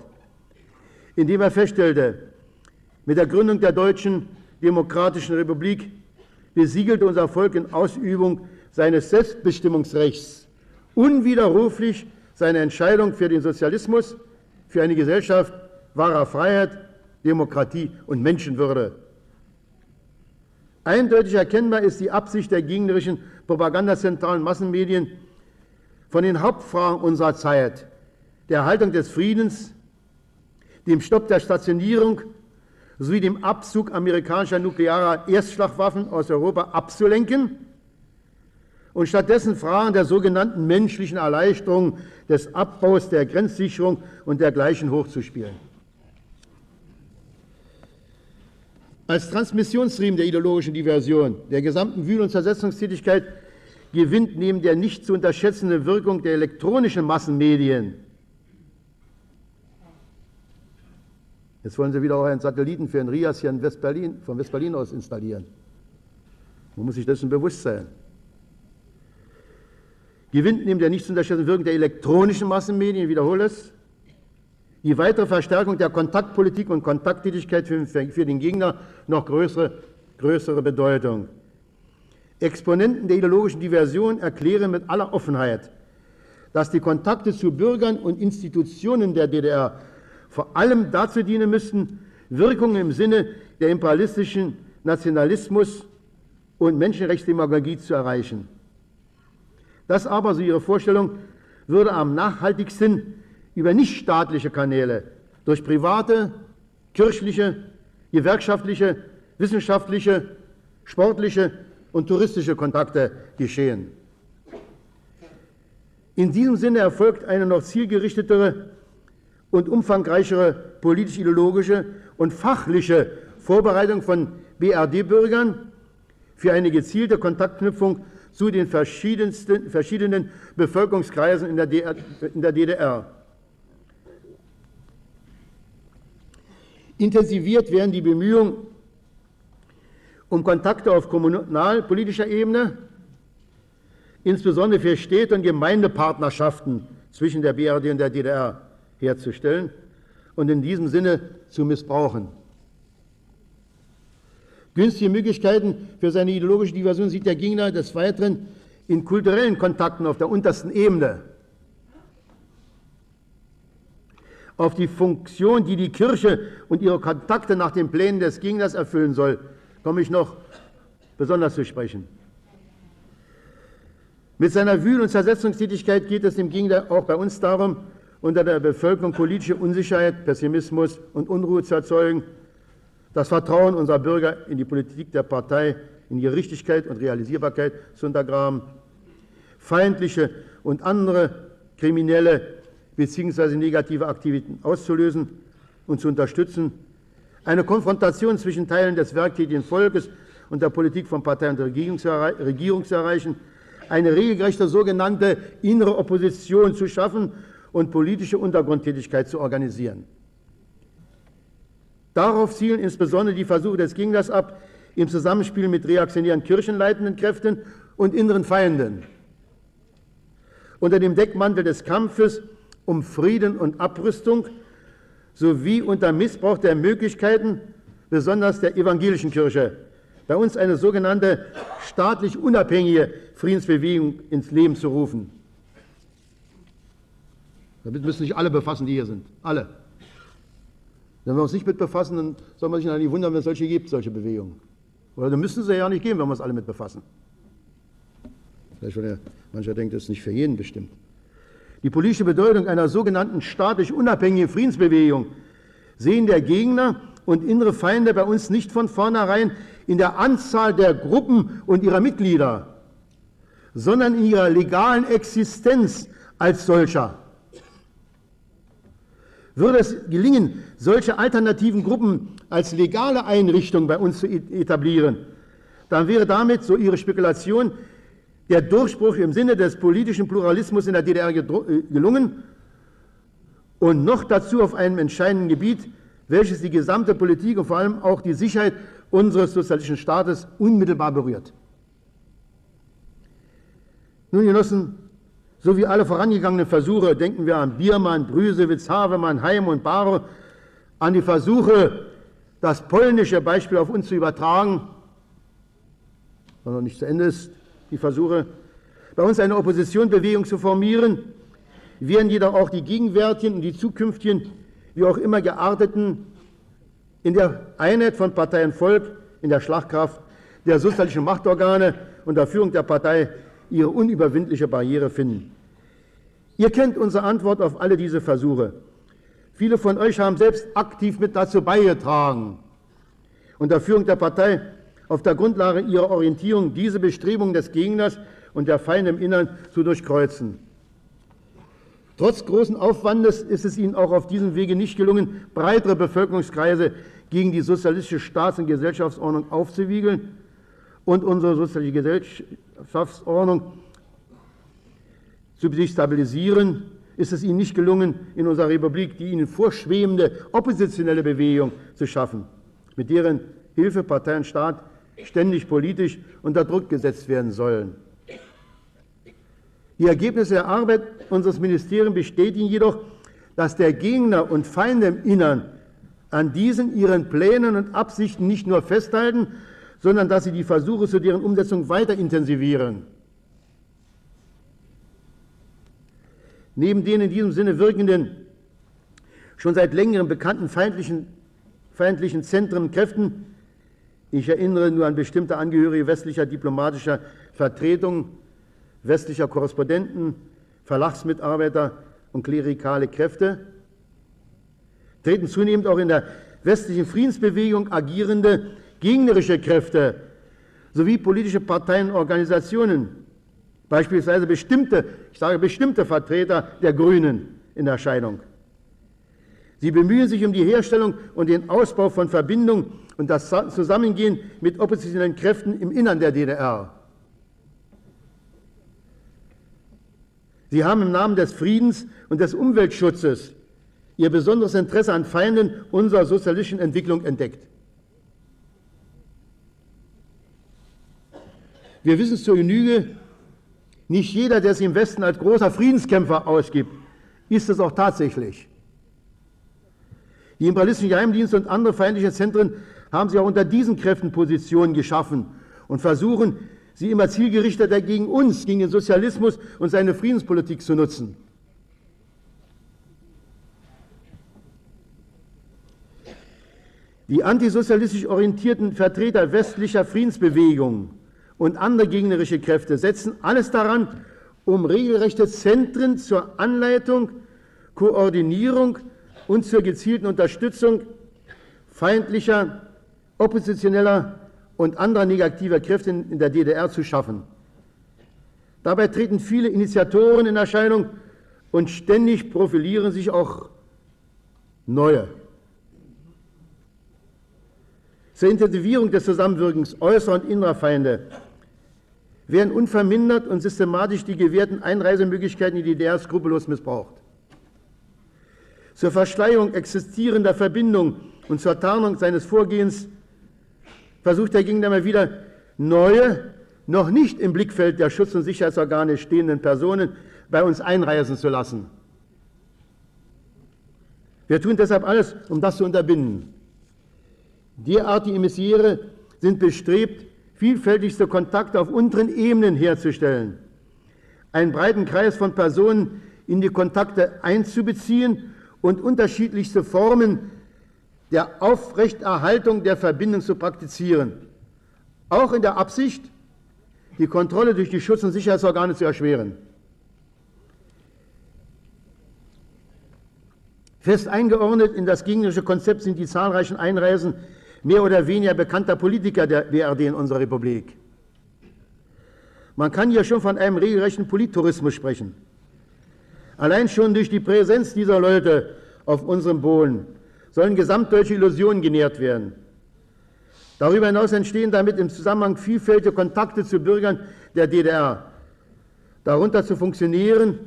indem er feststellte, mit der Gründung der Deutschen Demokratischen Republik besiegelte unser Volk in Ausübung seines Selbstbestimmungsrechts unwiderruflich seine Entscheidung für den Sozialismus, für eine Gesellschaft wahrer Freiheit, Demokratie und Menschenwürde. Eindeutig erkennbar ist die Absicht der gegnerischen propagandazentralen Massenmedien von den Hauptfragen unserer Zeit, der Erhaltung des Friedens, dem Stopp der Stationierung sowie dem Abzug amerikanischer nuklearer Erstschlagwaffen aus Europa abzulenken und stattdessen Fragen der sogenannten menschlichen Erleichterung, des Abbaus der Grenzsicherung und dergleichen hochzuspielen. Als Transmissionsriemen der ideologischen Diversion, der gesamten Wühl- und Zersetzungstätigkeit gewinnt neben der nicht zu unterschätzenden Wirkung der elektronischen Massenmedien Jetzt wollen Sie wieder auch einen Satelliten für den Rias hier in Westberlin, von Westberlin aus installieren. Man muss sich dessen bewusst sein gewinnt neben der nicht zu unterschätzenden Wirkung der elektronischen Massenmedien, ich wiederhole es, die weitere Verstärkung der Kontaktpolitik und Kontakttätigkeit für, den Gegner noch größere, größere Bedeutung. Exponenten der ideologischen Diversion erklären mit aller Offenheit, dass die Kontakte zu Bürgern und Institutionen der DDR vor allem dazu dienen müssten, Wirkungen im Sinne der imperialistischen Nationalismus und Menschenrechtsdemagogie zu erreichen. Das aber, so ihre Vorstellung, würde am nachhaltigsten über nichtstaatliche Kanäle, durch private, kirchliche, gewerkschaftliche, wissenschaftliche, sportliche und touristische Kontakte geschehen. In diesem Sinne erfolgt eine noch zielgerichtetere und umfangreichere politisch-ideologische und fachliche Vorbereitung von BRD-Bürgern für eine gezielte Kontaktknüpfung zu den verschiedensten, verschiedenen Bevölkerungskreisen in der, DR, in der DDR. Intensiviert werden die Bemühungen um Kontakte auf kommunalpolitischer Ebene, insbesondere für Städte und Gemeindepartnerschaften zwischen der BRD und der DDR herzustellen und in diesem Sinne zu missbrauchen. Günstige Möglichkeiten für seine ideologische Diversion sieht der Gegner des Weiteren in kulturellen Kontakten auf der untersten Ebene. Auf die Funktion, die die Kirche und ihre Kontakte nach den Plänen des Gegners erfüllen soll, komme ich noch besonders zu sprechen. Mit seiner Wühl- und Zersetzungstätigkeit geht es im Gegenteil auch bei uns darum, unter der Bevölkerung politische Unsicherheit, Pessimismus und Unruhe zu erzeugen, das Vertrauen unserer Bürger in die Politik der Partei, in ihre Richtigkeit und Realisierbarkeit zu untergraben, feindliche und andere kriminelle bzw. negative Aktivitäten auszulösen und zu unterstützen, eine Konfrontation zwischen Teilen des werktätigen Volkes und der Politik von Partei und Regierung zu erreichen, eine regelrechte sogenannte innere Opposition zu schaffen und politische Untergrundtätigkeit zu organisieren. Darauf zielen insbesondere die Versuche des Gegners ab, im Zusammenspiel mit reaktionären kirchenleitenden Kräften und inneren Feinden. Unter dem Deckmantel des Kampfes um Frieden und Abrüstung sowie unter Missbrauch der Möglichkeiten, besonders der evangelischen Kirche, bei uns eine sogenannte staatlich unabhängige Friedensbewegung ins Leben zu rufen. Damit müssen sich alle befassen, die hier sind. Alle. Wenn wir uns nicht mit befassen, dann soll man sich nicht wundern, wenn es solche gibt, solche Bewegungen. Oder dann müssten sie ja nicht geben, wenn wir uns alle mit befassen. Vielleicht, weil mancher denkt, das ist nicht für jeden bestimmt. Die politische Bedeutung einer sogenannten staatlich unabhängigen Friedensbewegung sehen der Gegner und innere Feinde bei uns nicht von vornherein in der Anzahl der Gruppen und ihrer Mitglieder, sondern in ihrer legalen Existenz als solcher. Würde es gelingen, solche alternativen Gruppen als legale Einrichtung bei uns zu etablieren, dann wäre damit, so Ihre Spekulation, der Durchbruch im Sinne des politischen Pluralismus in der DDR äh, gelungen und noch dazu auf einem entscheidenden Gebiet, welches die gesamte Politik und vor allem auch die Sicherheit unseres sozialistischen Staates unmittelbar berührt. Nun, Genossen, so wie alle vorangegangenen Versuche, denken wir an Biermann, Brüsewitz, Havemann, Heim und Baro, an die Versuche, das polnische Beispiel auf uns zu übertragen, was noch nicht zu Ende ist, die Versuche, bei uns eine Oppositionsbewegung zu formieren, werden jedoch auch die gegenwärtigen und die zukünftigen, wie auch immer gearteten, in der Einheit von Partei und Volk, in der Schlagkraft der sozialistischen Machtorgane und der Führung der Partei ihre unüberwindliche Barriere finden. Ihr kennt unsere Antwort auf alle diese Versuche. Viele von euch haben selbst aktiv mit dazu beigetragen, unter Führung der Partei auf der Grundlage ihrer Orientierung diese Bestrebungen des Gegners und der Feinde im Innern zu durchkreuzen. Trotz großen Aufwandes ist es ihnen auch auf diesem Wege nicht gelungen, breitere Bevölkerungskreise gegen die sozialistische Staats- und Gesellschaftsordnung aufzuwiegeln und unsere sozialistische Gesellschaftsordnung zu destabilisieren, ist es ihnen nicht gelungen, in unserer Republik die ihnen vorschwebende oppositionelle Bewegung zu schaffen, mit deren Hilfe Partei und Staat ständig politisch unter Druck gesetzt werden sollen. Die Ergebnisse der Arbeit unseres Ministeriums bestätigen jedoch, dass der Gegner und Feinde im Innern an diesen ihren Plänen und Absichten nicht nur festhalten, sondern dass sie die Versuche zu deren Umsetzung weiter intensivieren. Neben den in diesem Sinne wirkenden, schon seit längerem bekannten feindlichen, feindlichen Zentren und Kräften, ich erinnere nur an bestimmte Angehörige westlicher diplomatischer Vertretungen, westlicher Korrespondenten, Verlagsmitarbeiter und klerikale Kräfte, treten zunehmend auch in der westlichen Friedensbewegung agierende gegnerische Kräfte sowie politische Parteien und Organisationen Beispielsweise bestimmte, ich sage bestimmte Vertreter der Grünen in Erscheinung. Sie bemühen sich um die Herstellung und den Ausbau von Verbindungen und das Zusammengehen mit oppositionellen Kräften im Innern der DDR. Sie haben im Namen des Friedens und des Umweltschutzes ihr besonderes Interesse an Feinden unserer sozialistischen Entwicklung entdeckt. Wir wissen zur Genüge, nicht jeder, der sich im Westen als großer Friedenskämpfer ausgibt, ist es auch tatsächlich. Die imperialistischen Geheimdienste und andere feindliche Zentren haben sich auch unter diesen Kräften Positionen geschaffen und versuchen, sie immer zielgerichteter gegen uns, gegen den Sozialismus und seine Friedenspolitik zu nutzen. Die antisozialistisch orientierten Vertreter westlicher Friedensbewegungen und andere gegnerische Kräfte setzen alles daran, um regelrechte Zentren zur Anleitung, Koordinierung und zur gezielten Unterstützung feindlicher, oppositioneller und anderer negativer Kräfte in der DDR zu schaffen. Dabei treten viele Initiatoren in Erscheinung und ständig profilieren sich auch neue. Zur Intensivierung des Zusammenwirkens äußerer und innerer Feinde werden unvermindert und systematisch die gewährten Einreisemöglichkeiten in die DDR skrupellos missbraucht. Zur Verschleierung existierender Verbindungen und zur Tarnung seines Vorgehens versucht der Gegner immer wieder neue, noch nicht im Blickfeld der Schutz- und Sicherheitsorgane stehenden Personen bei uns einreisen zu lassen. Wir tun deshalb alles, um das zu unterbinden. Derartige Emissiere sind bestrebt, vielfältigste Kontakte auf unteren Ebenen herzustellen, einen breiten Kreis von Personen in die Kontakte einzubeziehen und unterschiedlichste Formen der Aufrechterhaltung der Verbindung zu praktizieren, auch in der Absicht, die Kontrolle durch die Schutz- und Sicherheitsorgane zu erschweren. Fest eingeordnet in das gegnerische Konzept sind die zahlreichen Einreisen mehr oder weniger bekannter Politiker der BRD in unserer Republik. Man kann hier schon von einem regelrechten Polittourismus sprechen. Allein schon durch die Präsenz dieser Leute auf unserem Boden sollen gesamtdeutsche Illusionen genährt werden. Darüber hinaus entstehen damit im Zusammenhang vielfältige Kontakte zu Bürgern der DDR, darunter zu Funktionären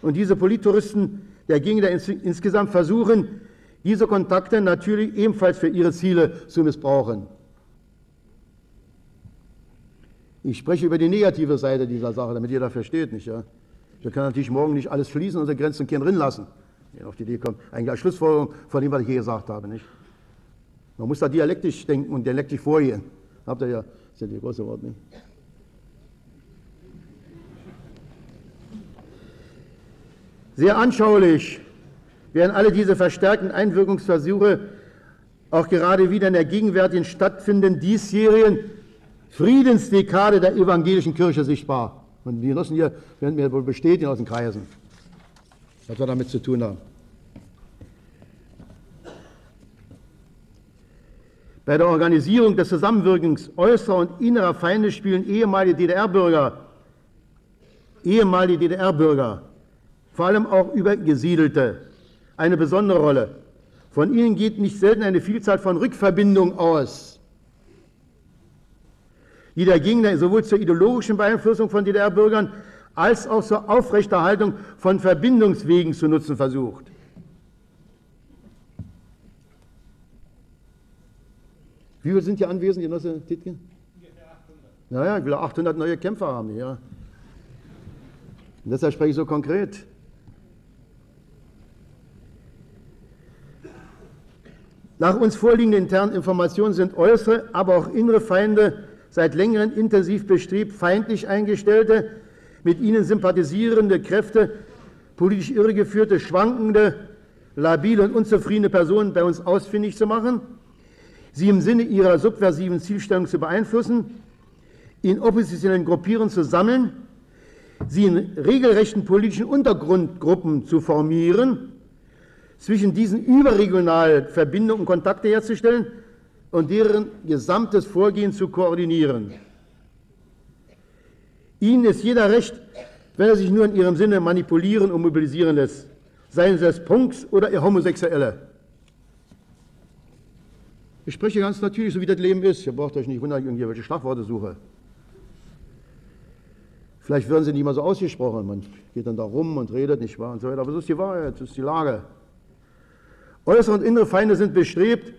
und diese Polittouristen der Gegner insgesamt versuchen, diese Kontakte natürlich ebenfalls für ihre Ziele zu missbrauchen. Ich spreche über die negative Seite dieser Sache, damit jeder versteht, nicht? Ja? Wir können natürlich morgen nicht alles schließen, unsere Grenzen keinen drin lassen. Wenn auf die Idee kommt, eigentlich als Schlussfolgerung von dem, was ich hier gesagt habe, nicht? Man muss da dialektisch denken und dialektisch vorgehen. Habt ihr ja, das ja die große Wort, nicht? Sehr anschaulich werden alle diese verstärkten Einwirkungsversuche auch gerade wieder in der gegenwärtigen stattfindenden diesjährigen Friedensdekade der evangelischen Kirche sichtbar. Und die Genossen hier werden mir wohl bestätigen aus den Kreisen, was wir damit zu tun haben. Bei der Organisierung des Zusammenwirkens äußerer und innerer Feinde spielen ehemalige DDR-Bürger, ehemalige DDR-Bürger, vor allem auch Übergesiedelte, eine besondere Rolle. Von ihnen geht nicht selten eine Vielzahl von Rückverbindungen aus, die der Gegner sowohl zur ideologischen Beeinflussung von DDR-Bürgern als auch zur Aufrechterhaltung von Verbindungswegen zu nutzen versucht. Wie viele sind hier anwesend, Genosse Titke? Naja, ich will 800 neue Kämpfer haben, ja. Und deshalb spreche ich so konkret. Nach uns vorliegenden internen Informationen sind äußere, aber auch innere Feinde seit längerem intensiv bestrebt, feindlich eingestellte, mit ihnen sympathisierende Kräfte, politisch irregeführte, schwankende, labile und unzufriedene Personen bei uns ausfindig zu machen, sie im Sinne ihrer subversiven Zielstellung zu beeinflussen, in oppositionellen Gruppieren zu sammeln, sie in regelrechten politischen Untergrundgruppen zu formieren zwischen diesen überregionalen Verbindungen und Kontakte herzustellen und deren gesamtes Vorgehen zu koordinieren. Ihnen ist jeder recht, wenn er sich nur in ihrem Sinne manipulieren und mobilisieren lässt, seien sie es Punks oder ihr Homosexuelle. Ich spreche ganz natürlich, so wie das Leben ist. Ihr braucht euch nicht wundern, irgendwelche Schlagworte suche. Vielleicht werden sie nicht mal so ausgesprochen. Man geht dann da rum und redet, nicht wahr? Und so weiter. Aber so ist die Wahrheit, so ist die Lage. Äußere und innere Feinde sind bestrebt,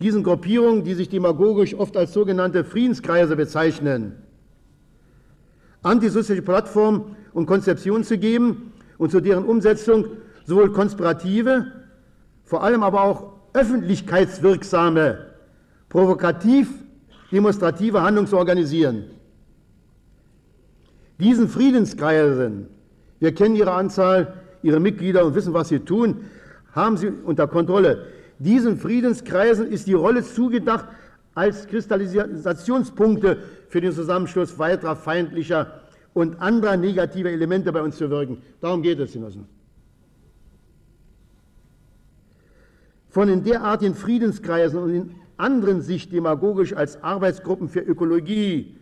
diesen Gruppierungen, die sich demagogisch oft als sogenannte Friedenskreise bezeichnen, antisoziale Plattformen und Konzeptionen zu geben und zu deren Umsetzung sowohl konspirative, vor allem aber auch öffentlichkeitswirksame, provokativ demonstrative Handlungen zu organisieren. Diesen Friedenskreisen, wir kennen ihre Anzahl, ihre Mitglieder und wissen, was sie tun, haben sie unter Kontrolle. Diesen Friedenskreisen ist die Rolle zugedacht, als Kristallisationspunkte für den Zusammenschluss weiterer feindlicher und anderer negativer Elemente bei uns zu wirken. Darum geht es, Genossen. Von in derartigen Friedenskreisen und in anderen sich demagogisch als Arbeitsgruppen für Ökologie,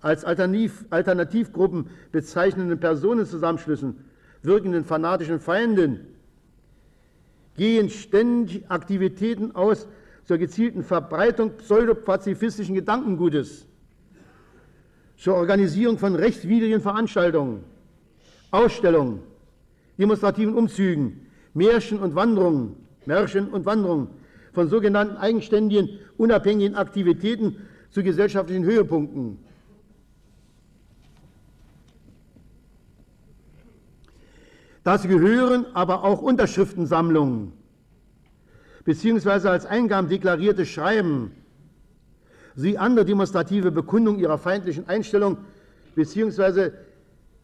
als Alternativ Alternativgruppen bezeichnenden Personenzusammenschlüssen, wirkenden fanatischen Feinden, gehen ständig Aktivitäten aus zur gezielten Verbreitung pseudopazifistischen Gedankengutes, zur Organisierung von rechtswidrigen Veranstaltungen, Ausstellungen, demonstrativen Umzügen, Märchen und Wanderungen, Märchen und Wanderungen von sogenannten eigenständigen, unabhängigen Aktivitäten zu gesellschaftlichen Höhepunkten. Das gehören aber auch Unterschriftensammlungen. Beziehungsweise als Eingaben deklarierte Schreiben. Sie andere demonstrative Bekundung ihrer feindlichen Einstellung beziehungsweise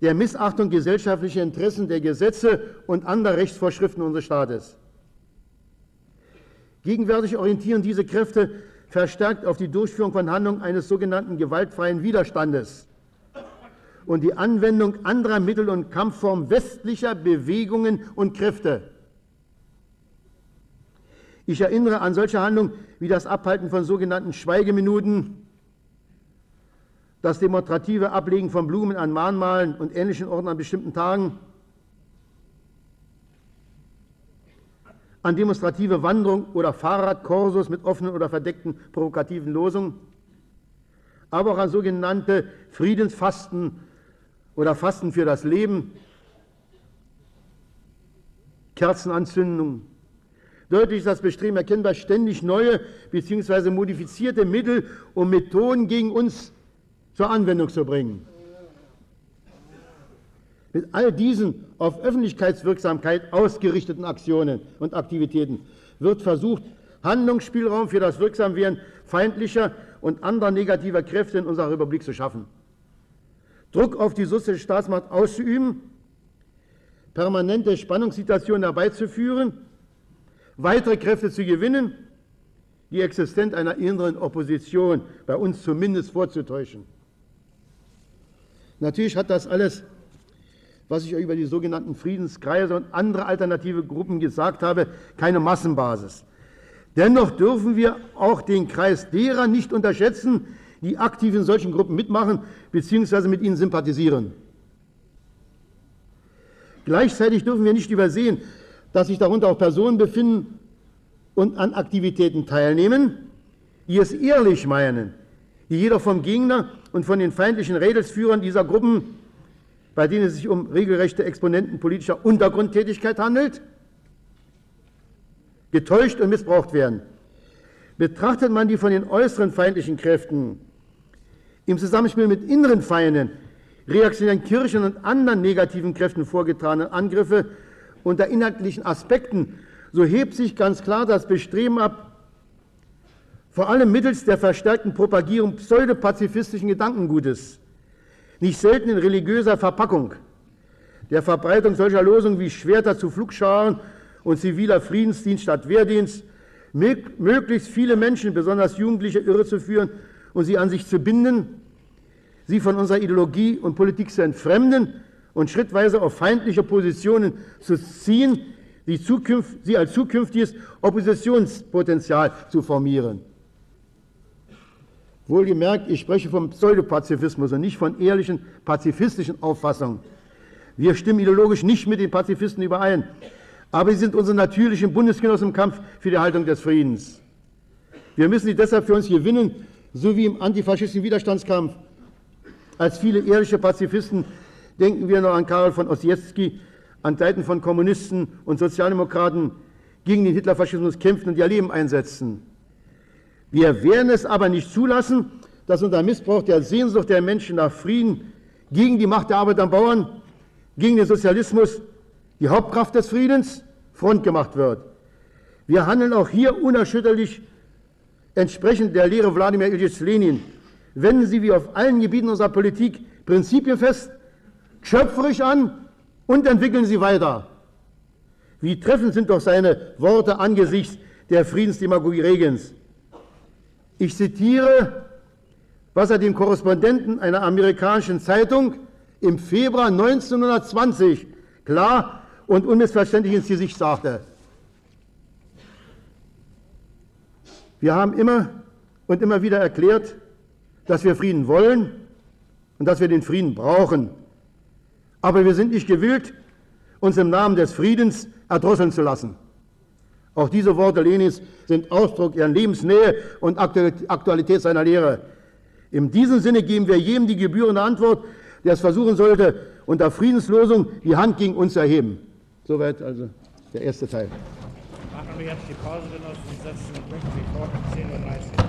der Missachtung gesellschaftlicher Interessen der Gesetze und anderer Rechtsvorschriften unseres Staates. Gegenwärtig orientieren diese Kräfte verstärkt auf die Durchführung von Handlungen eines sogenannten gewaltfreien Widerstandes und die Anwendung anderer Mittel und Kampfformen westlicher Bewegungen und Kräfte. Ich erinnere an solche Handlungen wie das Abhalten von sogenannten Schweigeminuten, das demonstrative Ablegen von Blumen an Mahnmalen und ähnlichen Orten an bestimmten Tagen, an demonstrative Wanderung oder Fahrradkursus mit offenen oder verdeckten provokativen Losungen, aber auch an sogenannte Friedensfasten oder Fasten für das Leben, Kerzenanzündungen, Deutlich ist das Bestreben erkennbar, ständig neue bzw. modifizierte Mittel und Methoden gegen uns zur Anwendung zu bringen. Mit all diesen auf Öffentlichkeitswirksamkeit ausgerichteten Aktionen und Aktivitäten wird versucht, Handlungsspielraum für das Wirksamwerden feindlicher und anderer negativer Kräfte in unserer Republik zu schaffen. Druck auf die soziale Staatsmacht auszuüben, permanente Spannungssituationen herbeizuführen weitere Kräfte zu gewinnen, die Existenz einer inneren Opposition bei uns zumindest vorzutäuschen. Natürlich hat das alles, was ich über die sogenannten Friedenskreise und andere alternative Gruppen gesagt habe, keine Massenbasis. Dennoch dürfen wir auch den Kreis derer nicht unterschätzen, die aktiv in solchen Gruppen mitmachen bzw. mit ihnen sympathisieren. Gleichzeitig dürfen wir nicht übersehen, dass sich darunter auch Personen befinden und an Aktivitäten teilnehmen, die es ehrlich meinen, die jedoch vom Gegner und von den feindlichen Rädelsführern dieser Gruppen, bei denen es sich um regelrechte Exponenten politischer Untergrundtätigkeit handelt, getäuscht und missbraucht werden. Betrachtet man die von den äußeren feindlichen Kräften im Zusammenspiel mit inneren Feinden, reaktionären Kirchen und anderen negativen Kräften vorgetragenen Angriffe unter inhaltlichen Aspekten, so hebt sich ganz klar das Bestreben ab, vor allem mittels der verstärkten Propagierung pseudopazifistischen Gedankengutes, nicht selten in religiöser Verpackung, der Verbreitung solcher Losungen wie Schwerter zu Flugscharen und ziviler Friedensdienst statt Wehrdienst, möglichst viele Menschen, besonders Jugendliche, irrezuführen und sie an sich zu binden, sie von unserer Ideologie und Politik zu entfremden und schrittweise auf feindliche Positionen zu ziehen, sie, sie als zukünftiges Oppositionspotenzial zu formieren. Wohlgemerkt, ich spreche vom Pseudopazifismus und nicht von ehrlichen pazifistischen Auffassungen. Wir stimmen ideologisch nicht mit den Pazifisten überein, aber sie sind unsere natürlichen Bundesgenossen im Kampf für die Haltung des Friedens. Wir müssen sie deshalb für uns gewinnen, so wie im antifaschistischen Widerstandskampf, als viele ehrliche Pazifisten Denken wir noch an Karl von Ossietzky, an Seiten von Kommunisten und Sozialdemokraten gegen den Hitlerfaschismus kämpfen und ihr Leben einsetzen. Wir werden es aber nicht zulassen, dass unter Missbrauch der Sehnsucht der Menschen nach Frieden gegen die Macht der Arbeiter und Bauern, gegen den Sozialismus, die Hauptkraft des Friedens, Front gemacht wird. Wir handeln auch hier unerschütterlich entsprechend der Lehre Wladimir Ilyich Lenin. Wenden Sie wie auf allen Gebieten unserer Politik Prinzipien fest, schöpferisch an und entwickeln sie weiter. Wie treffend sind doch seine Worte angesichts der Friedensdemagogie Regens. Ich zitiere, was er dem Korrespondenten einer amerikanischen Zeitung im Februar 1920 klar und unmissverständlich ins Gesicht sagte. Wir haben immer und immer wieder erklärt, dass wir Frieden wollen und dass wir den Frieden brauchen. Aber wir sind nicht gewillt, uns im Namen des Friedens erdrosseln zu lassen. Auch diese Worte Lenins sind Ausdruck ihrer Lebensnähe und Aktualität seiner Lehre. In diesem Sinne geben wir jedem die gebührende Antwort, der es versuchen sollte, unter Friedenslosung die Hand gegen uns zu erheben. Soweit also der erste Teil. Wir jetzt die Pause, Genossen, und setzen pünktlich fort um 10.30 Uhr.